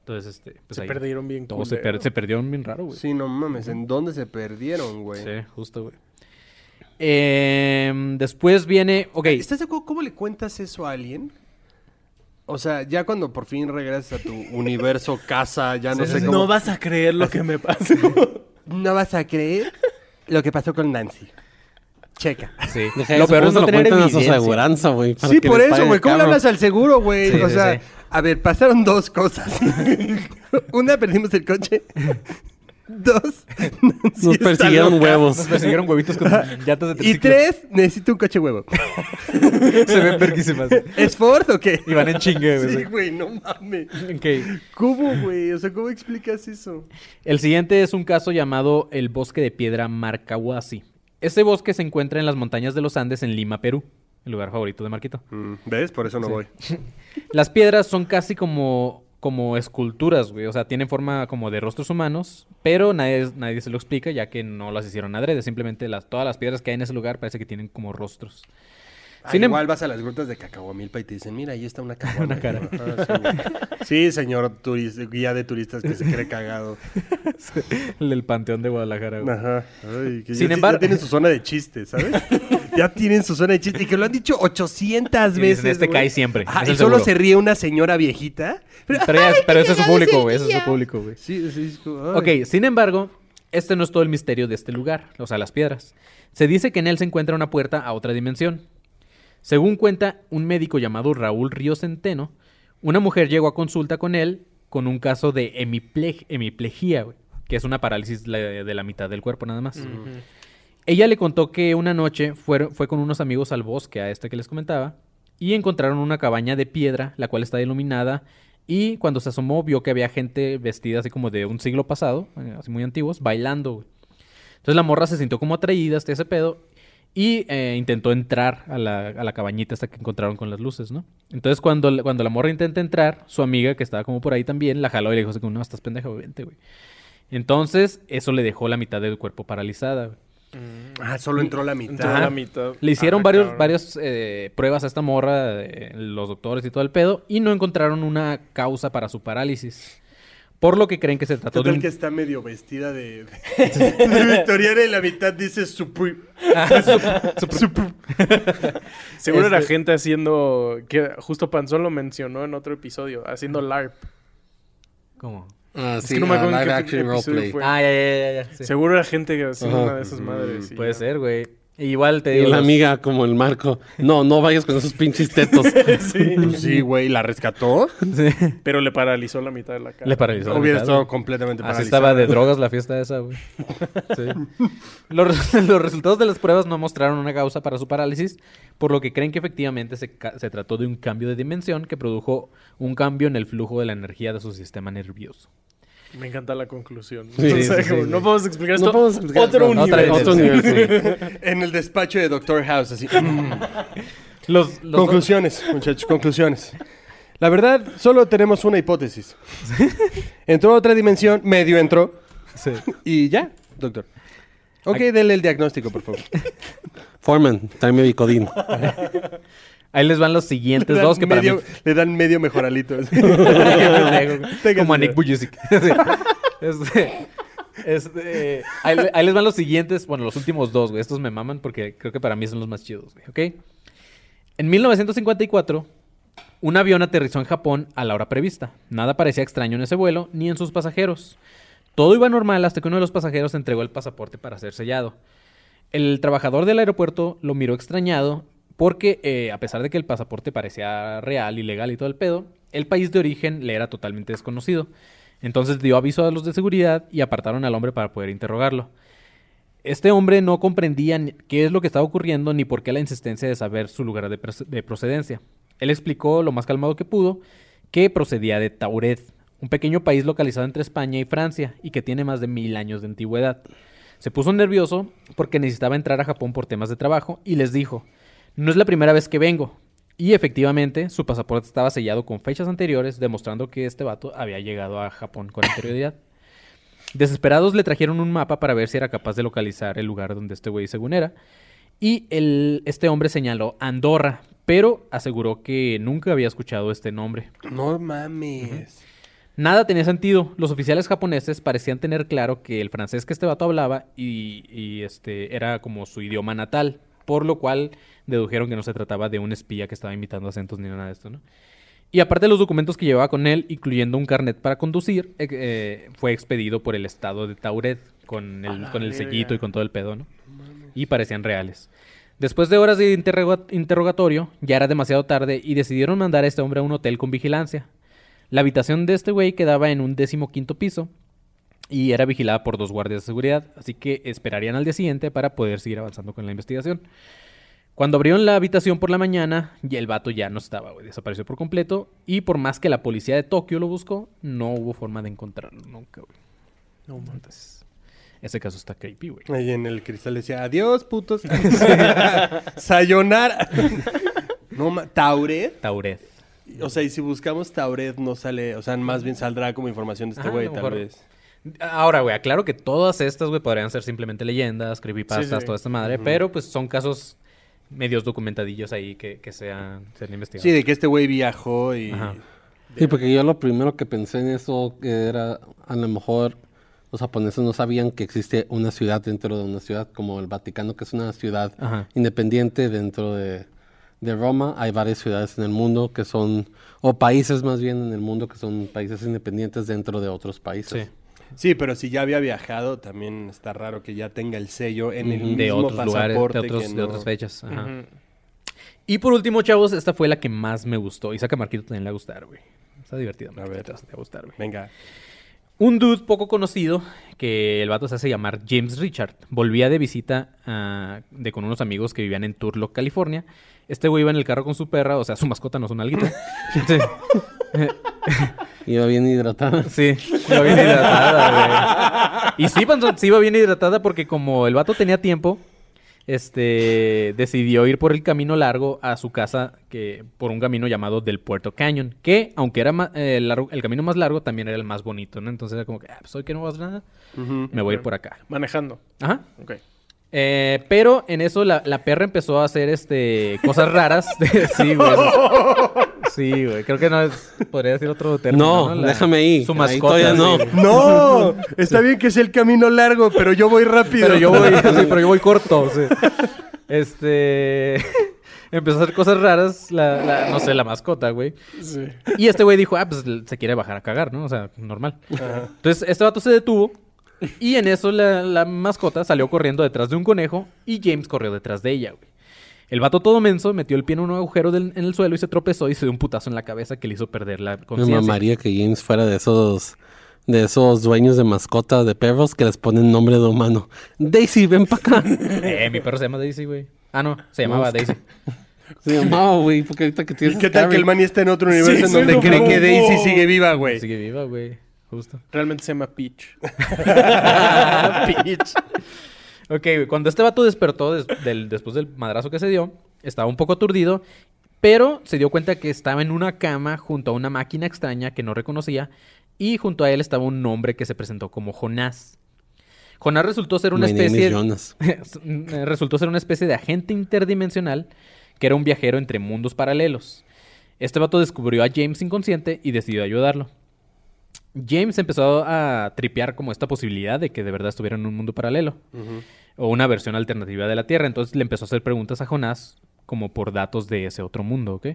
Entonces, este, pues
Se
ahí
perdieron bien
todo se, per- se perdieron bien raro, güey.
Sí, no mames, ¿en dónde se perdieron, güey?
Sí, justo, güey. Em, después viene. Ok.
¿Estás de acuerdo cómo le cuentas eso a alguien? O sea, ya cuando por fin regresas a tu universo, casa, ya no
Sí,
sé
sí,
cómo...
No vas a creer lo que me pasó.
No vas a creer lo que pasó con Nancy. Checa.
Sí.
Deja
Lo
eso,
peor es
¿cómo
no tener
cuentan a su aseguranza, güey.
Sí, por eso, güey. ¿Cómo le hablas al seguro, güey?
Sí,
o
sí,
sea,
sí.
a ver, pasaron dos cosas. Una, perdimos el coche. Dos, Nancy
Nos persiguieron
loca.
huevos.
Nos persiguieron huevitos con llantas de
Y
triciclo.
tres, necesito un coche huevo.
Se ven verguísimas.
¿Es Ford o qué?
Y van en chingue, güey.
Sí, güey, no mames.
Ok.
¿Cómo, güey? O sea, ¿cómo explicas eso?
El siguiente es un caso llamado el bosque de piedra Marcahuasi. Este bosque se encuentra en las montañas de los Andes en Lima, Perú. El lugar favorito de Marquito.
Mm, ¿Ves? Por eso no voy.
Las piedras son casi como, como esculturas, güey. O sea, tienen forma como de rostros humanos, pero nadie, nadie se lo explica ya que no las hicieron adrede. Simplemente las, todas las piedras que hay en ese lugar parece que tienen como rostros.
Ah,
Sin em-
igual vas a las grutas de Cacahuamilpa y te dicen, mira, ahí está una.
Una cara.
Ajá, sí, señor turista, guía de turistas que se cree cagado.
El del Panteón de Guadalajara, güey.
Ajá. Ay, que
Sin embargo-
ya tienen su zona de chistes, ¿sabes? Ya tienen su zona de chistes. Y que lo han dicho 800
Y dicen,
veces.
"Este
güey.
cae siempre, es
y solo
seguro".
se ríe una señora viejita. Pero,
Pero, ya-
¡ay,
pero ese es su público, güey. Ese es su público, güey.
Sí, sí, ay.
Ok, sin embargo, este no es todo el misterio de este lugar, o sea, las piedras. Se dice que en él se encuentra una puerta a otra dimensión. Según cuenta un médico llamado Raúl Río Centeno, una mujer llegó a consulta con él con un caso de hemiple- hemiplegia, güey, que es una parálisis de la mitad del cuerpo nada más. Ella le contó que una noche fue, fue con unos amigos al bosque, a este que les comentaba, y encontraron una cabaña de piedra, la cual está iluminada, y cuando se asomó vio que había gente vestida así como de un siglo pasado, eh, así muy antiguos, bailando. Entonces la morra se sintió como atraída hasta ese pedo y eh, intentó entrar a la, a la cabañita hasta que encontraron con las luces, ¿no? Entonces cuando, cuando la morra intenta entrar, su amiga, que estaba como por ahí también, la jaló y le dijo así como, no, estás pendeja, vente, güey. Entonces eso le dejó la mitad del cuerpo paralizada, güey.
Ah, solo entró la mitad.
Entró a la mitad.
Le hicieron
Ah,
varios, varias eh, pruebas a esta morra, eh, los doctores y todo el pedo, y no encontraron una causa para su parálisis. Por lo que creen que se
¿Qué
trató de un...
que está medio vestida de, de, de victoriana y la mitad dice Supreme?
Seguro era
Este-
gente haciendo. que Justo Panzón lo mencionó en otro episodio, haciendo LARP.
¿Cómo?
Ah,
Es
sí,
que no me acuerdo en
live
qué
action
episodio
roleplay.
fue.
Ah, ya, ya, ya, ya. sí.
Seguro era gente haciendo
Ajá.
una de esas madres.
Puede
ya.
ser, güey. Igual te
Y
digo...
la
los-
amiga como el marco. No, no vayas con esos pinches tetos.
Pues sí, güey, ¿la rescató?
Sí.
Pero le paralizó la mitad de la cara.
Le paralizó. la
Hubiera
mitad,
estado
güey.
completamente
Así
paralizada.
estaba de drogas la fiesta esa, güey. Sí. Los, los resultados de las pruebas no mostraron una causa para su parálisis, por lo que creen que efectivamente se, se trató de un cambio de dimensión que produjo un cambio en el flujo de la energía de su sistema nervioso.
Me encanta la conclusión.
Sí,
O sea,
sí,
como,
sí,
no podemos explicar
No
esto.
podemos explicar-
Otro
no,
nivel.
En el despacho de Doctor House, así.
Los, los-
conclusiones, muchachos, conclusiones. La verdad, solo tenemos una hipótesis. Entró a otra dimensión, medio entró,
Sí.
y ya, doctor. Ok, denle el diagnóstico, por favor.
Foreman, tráeme Bicodín.
Ahí les van los siguientes dos que para mí...
medio- Le dan medio mejoralito.
Como a Nick. Sí. Este, este, ahí, ahí les van los siguientes, bueno, los últimos dos, güey. Estos me maman porque creo que para mí son los más chidos, güey. ¿Ok? En 1954, un avión aterrizó en Japón a la hora prevista. Nada parecía extraño en ese vuelo ni en sus pasajeros. Todo iba normal hasta que uno de los pasajeros entregó el pasaporte para ser sellado. El trabajador del aeropuerto lo miró extrañado porque, eh, a pesar de que el pasaporte parecía real y legal y todo el pedo, el país de origen le era totalmente desconocido. Entonces dio aviso a los de seguridad y apartaron al hombre para poder interrogarlo. Este hombre no comprendía qué es lo que estaba ocurriendo ni por qué la insistencia de saber su lugar de, de procedencia. Él explicó lo más calmado que pudo que procedía de Tauret, un pequeño país localizado entre España y Francia y que tiene más de mil años de antigüedad. Se puso nervioso porque necesitaba entrar a Japón por temas de trabajo y les dijo, no es la primera vez que vengo. Y efectivamente, su pasaporte estaba sellado con fechas anteriores, demostrando que este vato había llegado a Japón con anterioridad. Desesperados le trajeron un mapa para ver si era capaz de localizar el lugar donde este güey según era. Y el, este hombre señaló Andorra, pero aseguró que nunca había escuchado este nombre.
No mames.
Nada tenía sentido. Los oficiales japoneses parecían tener claro que el francés que este vato hablaba y, y, este era como su idioma natal, por lo cual dedujeron que no se trataba de un espía que estaba imitando acentos ni nada de esto, ¿no? Y aparte de los documentos que llevaba con él, incluyendo un carnet para conducir, eh, eh, fue expedido por el estado de Tauret con el, con el sellito y con todo el pedo, ¿no? Y parecían reales. Después de horas de interroga- interrogatorio, ya era demasiado tarde y decidieron mandar a este hombre a un hotel con vigilancia. La habitación de este güey quedaba en un décimo quinto piso y era vigilada por dos guardias de seguridad, así que esperarían al día siguiente para poder seguir avanzando con la investigación. Cuando abrieron la habitación por la mañana, ya el vato ya no estaba, güey, desapareció por completo y por más que la policía de Tokio lo buscó, no hubo forma de encontrarlo nunca, güey. No, entonces, ese caso está creepy, güey.
Ahí en el cristal decía, adiós, putos. Sayonara. no, ma- Tauret.
Tauret.
O sea, y si buscamos Tauret no sale, o sea, más bien saldrá como información de este
Ajá,
güey, tal
mejor.
vez.
Ahora, güey, aclaro que todas estas, güey, podrían ser simplemente leyendas, creepypastas,
Sí, sí.
toda esta madre, pero pues son casos medios documentadillos ahí que, que sean, sean investigados.
Sí, de que este güey viajó y...
Ajá.
Sí, porque yo lo primero que pensé en eso era, a lo mejor los japoneses no sabían que existe una ciudad dentro de una ciudad, como el Vaticano, que es una ciudad
Ajá.
independiente dentro de, de Roma. Hay varias ciudades en el mundo que son, o países más bien en el mundo que son países independientes dentro de otros países.
Sí.
Sí, pero si ya había viajado, también está raro que ya tenga el sello en el
de
mismo
otros lugares, de,
pasaporte
otros,
que
de
no-
otras fechas. Ajá. Y por último, chavos, esta fue la que más me gustó. Y saca Marquito también le va a gustar, güey. Está divertida.
A ver.
te va a gustar, güey.
Venga.
Un dude poco conocido, que el vato se hace llamar James Richard, volvía de visita ah, de con unos amigos que vivían en Turlock, California. Este güey iba en el carro con su perra, o sea, su mascota no es una alguita.
Iba bien hidratada.
Sí, lo bien hidratada, Y sí, Panzón, sí iba bien hidratada porque como el vato tenía tiempo, este decidió ir por el camino largo a su casa que por un camino llamado del Puerto Canyon, que aunque era eh, largo- el camino más largo también era el más bonito, ¿no? Entonces era como que, ah, pues hoy que no vas nada, me voy a ir por acá.
Manejando.
Ajá.
Ok.
Eh, pero en eso la, la perra empezó a hacer este cosas raras. sí, güey. Sí, güey. Creo que no es. Podría decir otro término.
No,
La-
déjame ahí.
Su
Ahí
mascota.
todavía no.
sí.
No, está bien que sea el camino largo, pero yo voy rápido.
Pero yo voy, sí, pero yo voy corto. sí. Este. Empezó a hacer cosas raras. La, la- no sé, la mascota, güey.
Sí.
Y este güey dijo, ah, pues se quiere bajar a cagar, ¿no? O sea, normal. Entonces, este vato se detuvo. Y en eso la, la mascota salió corriendo detrás de un conejo. Y James corrió detrás de ella, güey. El vato todo menso metió el pie en un agujero del- en el suelo y se tropezó y se dio un putazo en la cabeza que le hizo perder la
Me
conciencia.
mamaría que James fuera de esos de esos dueños de mascota de perros que les ponen nombre de humano. Daisy, ven para acá.
Eh, mi perro se llama Daisy, güey. Ah, no, se llamaba Daisy.
Se llamaba, güey, porque ahorita que tienes
¿Qué tal que el Manny está en otro universo en donde cree que. Daisy sigue viva, güey?
Sigue viva, güey. Justo.
Realmente se llama Peach.
Bitch. Ok, cuando este vato despertó des- del- después del madrazo que se dio, estaba un poco aturdido, pero se dio cuenta que estaba en una cama junto a una máquina extraña que no reconocía y junto a él estaba un hombre que se presentó como Jonás. Jonás resultó ser una
My
especie
Jonas.
resultó ser una especie de agente interdimensional que era un viajero entre mundos paralelos. Este vato descubrió a James inconsciente y decidió ayudarlo. James empezó a tripear como esta posibilidad de que de verdad estuviera en un mundo paralelo o una versión alternativa de la Tierra. Entonces le empezó a hacer preguntas a Jonás como por datos de ese otro mundo, ¿ok?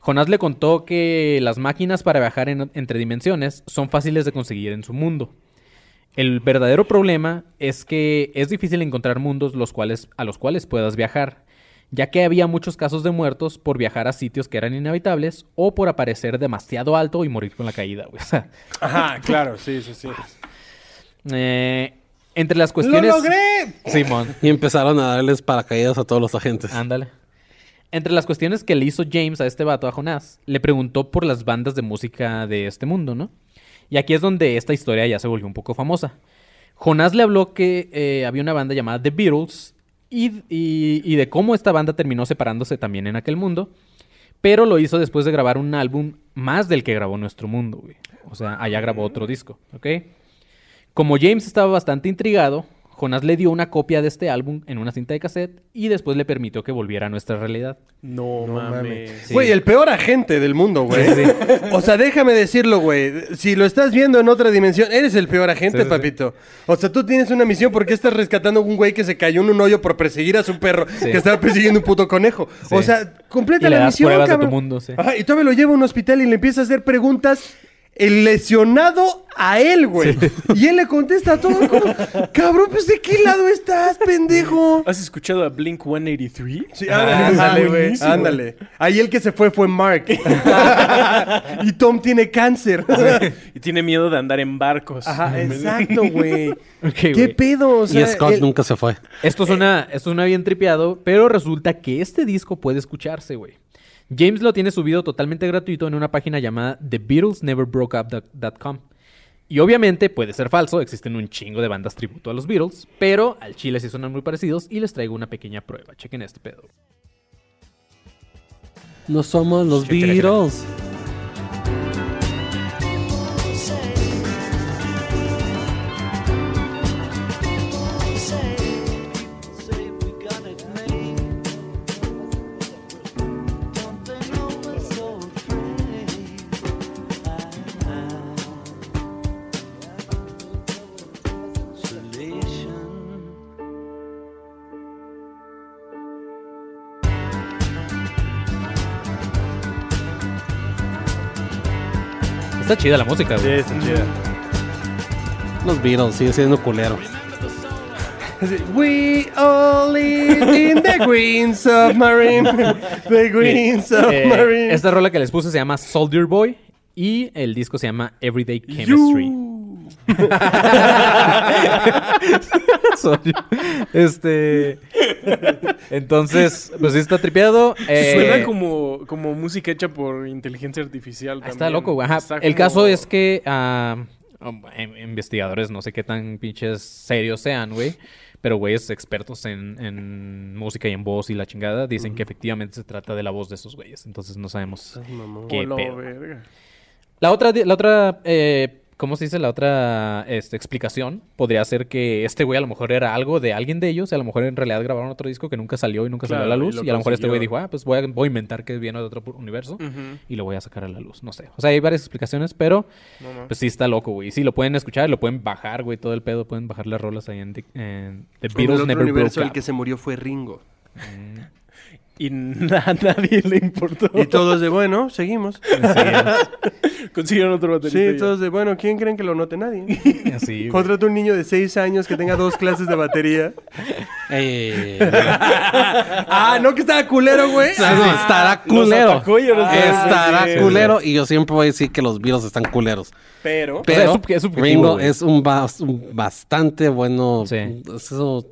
Jonás le contó que las máquinas para viajar en- entre dimensiones son fáciles de conseguir en su mundo. El verdadero problema es que es difícil encontrar mundos los cuales, a los cuales puedas viajar, ya que había muchos casos de muertos por viajar a sitios que eran inhabitables o por aparecer demasiado alto y morir con la caída, güey. O sea,
Ajá, claro, sí, sí, sí.
eh, entre las cuestiones...
¡Lo logré!
Simón.
Y empezaron a darles paracaídas a todos los agentes.
Ándale. Entre las cuestiones que le hizo James a este vato, a Jonás, le preguntó por las bandas de música de este mundo, ¿no? Y aquí es donde esta historia ya se volvió un poco famosa. Jonás le habló que eh, había una banda llamada The Beatles y, y- y de cómo esta banda terminó separándose también en aquel mundo, pero lo hizo después de grabar un álbum más del que grabó Nuestro Mundo, güey. O sea, allá grabó otro disco, ¿ok? Como James estaba bastante intrigado, Jonás le dio una copia de este álbum en una cinta de cassette y después le permitió que volviera a nuestra realidad.
No, mames.
Sí.
Güey, el peor agente del mundo, güey. O sea, déjame decirlo, güey. Si lo estás viendo en otra dimensión, eres el peor agente,
Sí, sí, sí.
papito. O sea, tú tienes una misión porque estás rescatando a un güey que se cayó en un hoyo por perseguir a su perro
Sí.
que estaba persiguiendo un puto conejo.
Sí.
O sea, completa
Y le
la
das
misión,
pruebas de tu
cabrón.
mundo, sí.
Ajá, y todavía lo lleva a un hospital y le empieza a hacer preguntas el lesionado a él, güey. Y él le contesta todo como, cabrón, pues ¿de qué lado estás, pendejo?
¿Has escuchado a Blink 183?
Sí,
Ah,
ándale, güey.
buenísimo.
Ándale. Ahí el que se fue fue Mark. y Tom tiene cáncer.
Y tiene miedo de andar en barcos.
Ajá, exacto, güey. ¿Qué
güey.
pedo? O
y Scott
el-
nunca se fue.
Esto suena, esto suena bien tripeado, pero resulta que este disco puede escucharse, güey. James lo tiene subido totalmente gratuito en una página llamada TheBeatlesNeverBrokeUp.com. Y obviamente puede ser falso, existen un chingo de bandas tributo a los Beatles, pero al chile sí suenan muy parecidos y les traigo una pequeña prueba. Chequen este pedo.
No somos los. Beatles.
Está chida la música,
Sí,
güey.
está chida.
Los Beatles, sigue siendo culero.
We all live in the green submarine. The green
Eh,
submarine.
esta rola que les puse se llama Soldier Boy y el disco se llama Everyday Chemistry. Este. Entonces, pues sí está tripeado. eh,
Suena como, como música hecha por inteligencia artificial.
Ah, Está loco, güey. El caso es que ah, um, em- investigadores, no sé qué tan pinches serios sean, güey. Pero güeyes expertos en, en música y en voz y la chingada dicen que efectivamente se trata de la voz de esos güeyes. Entonces no sabemos qué pedo.
verga.
La otra, la otra, eh, ¿cómo se dice? La otra este, explicación podría ser que este güey a lo mejor era algo de alguien de ellos, y a lo mejor en realidad grabaron otro disco que nunca salió y nunca salió a la
y
luz, y, a lo mejor este güey dijo, ah, pues voy a, voy a inventar que viene de otro universo y lo voy a sacar a la luz, no sé. O sea, hay varias explicaciones, pero
No, no.
pues sí está loco, güey. Sí, lo pueden escuchar, lo pueden bajar, güey, todo el pedo, pueden bajar las rolas ahí en, The- en The
En el
Beatles
otro
Never
universo
Broke
el que se murió fue Ringo.
Y na- a nadie le importó.
Y todos de, bueno, seguimos.
Consiguieron otro baterista.
Sí,
ya.
todos de, bueno, ¿quién creen que lo note? Nadie.
Así.
Contrata un niño de 6 años que tenga dos clases de batería.
Eh,
Ah, no, que estaba culero, güey.
Ah, no, estará culero.
atacó sí.
estará
Sí, sí,
culero. Y yo siempre voy a decir que los Beatles están culeros.
Pero,
sea, es
Pero
sub- es subjetivo,
Ringo es un, bas- un bastante bueno.
Sí.
Eso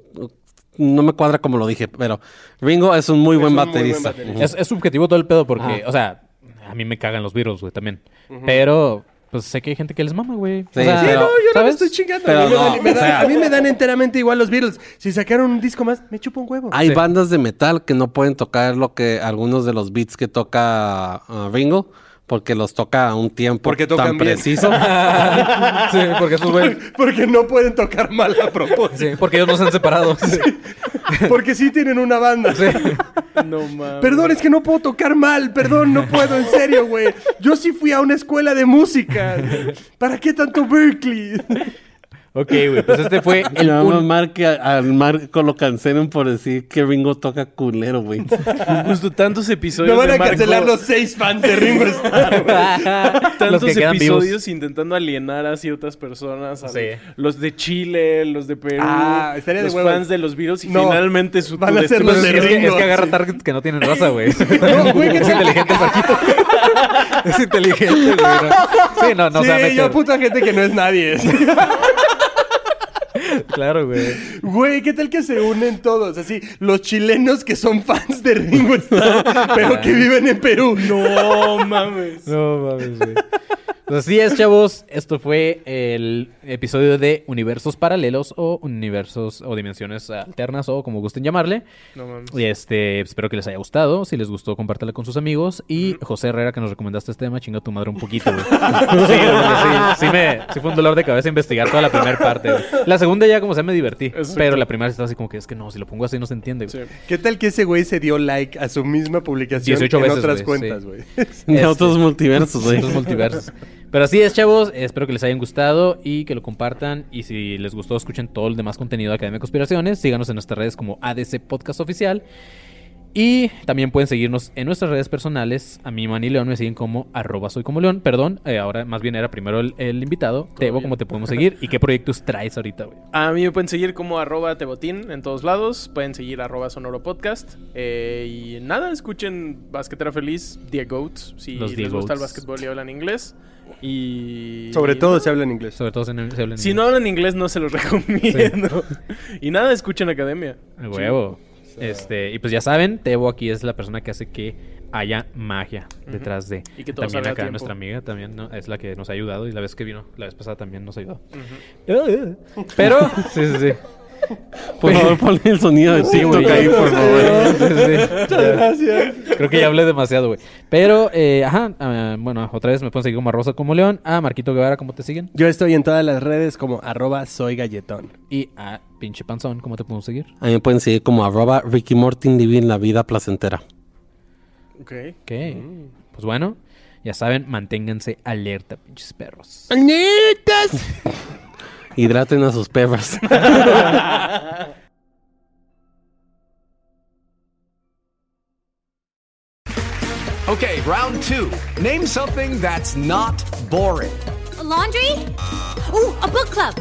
no me cuadra como lo dije, pero Ringo es un muy buen
un muy buen
baterista.
Es, es subjetivo todo el pedo porque, o sea, a mí me cagan los Beatles, güey, también. Pero, pues sé que hay gente que les mama, güey.
Sí,
o sea,
sí,
no, yo no estoy chingando.
Pero
a, mí me
no,
dan, me
o
dan-
sea-
a mí me dan enteramente igual los Beatles. Si sacaron un disco más, me chupo un huevo.
Hay
Sí.
bandas de metal que no pueden tocar lo que algunos de los beats que toca ah, Ringo porque los toca a un tiempo
Porque tocan
tan
bien.
preciso.
sí, porque esos güeyes...
Porque no pueden tocar mal a propósito.
Sí, porque ellos no se han separado.
Porque sí tienen una banda.
No mames.
Perdón, es que no puedo tocar mal. Perdón, no puedo, en serio, güey. Yo sí fui a una escuela de música. ¿Para qué tanto Berkeley?
Ok, güey, pues este fue
El
un-
Mar que a- Marco lo cancelen por decir que Ringo toca culero, güey.
Justo tantos episodios
Me van
de
a
Marco-
cancelar los seis fans de Ringo Starr, güey.
tantos
quedan vivos.
episodios intentando alienar a ciertas personas. a
Sí.
Los de Chile, los de Perú,
Ah, estaría de
los fans de los virus y
No,
finalmente su
van a ser los de
es, que,
Ringo,
es que agarra targets que no tienen raza, güey.
No, güey, ¿qué
es inteligente el Marquito. es inteligente, güey. ¿no? Sí, no, no
sí,
se va a meter.
yo puta gente que no es nadie.
Claro, güey.
Güey, ¿qué tal que se unen todos? Así, los chilenos que son fans de Ringo Starr, pero que viven en Perú.
No mames.
No mames, güey. Así es, chavos. Esto fue el episodio de universos paralelos o universos o dimensiones alternas o como gusten llamarle.
No mames.
Y este, espero que les haya gustado. Si les gustó, compártela con sus amigos. Y José Herrera, que nos recomendaste este tema, chinga tu madre un poquito, güey. Sí, sí, sí, me, sí fue un dolor de cabeza investigar toda la primera parte. güey. La segunda ya como sea me divertí.
Exacto.
Pero la primera estaba así como que es que no, si lo pongo así no se entiende, güey.
Sí.
¿Qué tal que ese güey se dio like a su misma publicación
18
en
veces,
otras
güey,
cuentas,
sí.
güey?
De
Este-
otros multiversos, güey.
Los multiversos. Pero así es, chavos. Espero que les hayan gustado y que lo compartan. Y si les gustó, escuchen todo el demás contenido de Academia de Conspiraciones. Síganos en nuestras redes como ADC Podcast Oficial. Y también pueden seguirnos en nuestras redes personales. A mí, Manny León, me siguen como arroba soy como León. Perdón, eh, ahora más bien era primero el, el invitado. Tebo,
bien.
¿cómo te podemos seguir? ¿Y qué proyectos traes ahorita, güey?
A mí me pueden seguir como arroba tebotín en todos lados. Pueden seguir arroba sonoro podcast. Eh, y nada, escuchen Basquetera Feliz, The Goats, si
Los
les gusta el básquetbol y hablan inglés. Y...
Sobre todo se habla en inglés.
Sobre todo si no- si hablan
Si
inglés.
no hablan inglés, no se los recomiendo. y nada, escuchen Academia.
A huevo. Este, y pues ya saben, Tebo aquí es la persona que hace que haya magia detrás de.
Y que todo
también acá
tiempo.
nuestra amiga también ¿no? es la que nos ha ayudado y la vez que vino, la vez pasada también nos ayudó. Pero, sí, sí, sí.
Por favor, ponle el sonido de TikTok
güey.
ahí, por favor.
Muchas gracias.
Creo que ya hablé demasiado, güey. Pero, eh, ajá, ah, bueno, otra vez me pueden seguir como a Rosa como León, a Marquito Guevara, ¿cómo te siguen?
Yo estoy en todas las redes como arroba soy galletón.
Y a pinche panzón, ¿cómo te podemos seguir?
A mí me pueden seguir como arroba Ricky Mortin Living la vida placentera.
Ok.
Ok. Pues bueno, ya saben, manténganse alerta, pinches perros.
Hidraten a sus perras.
Okay, round two. Name something that's not boring.
A laundry? Ooh, a book club.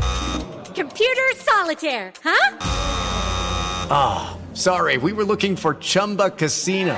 Computer solitaire, huh?
Ah, sorry, we were looking for Chumba Casino.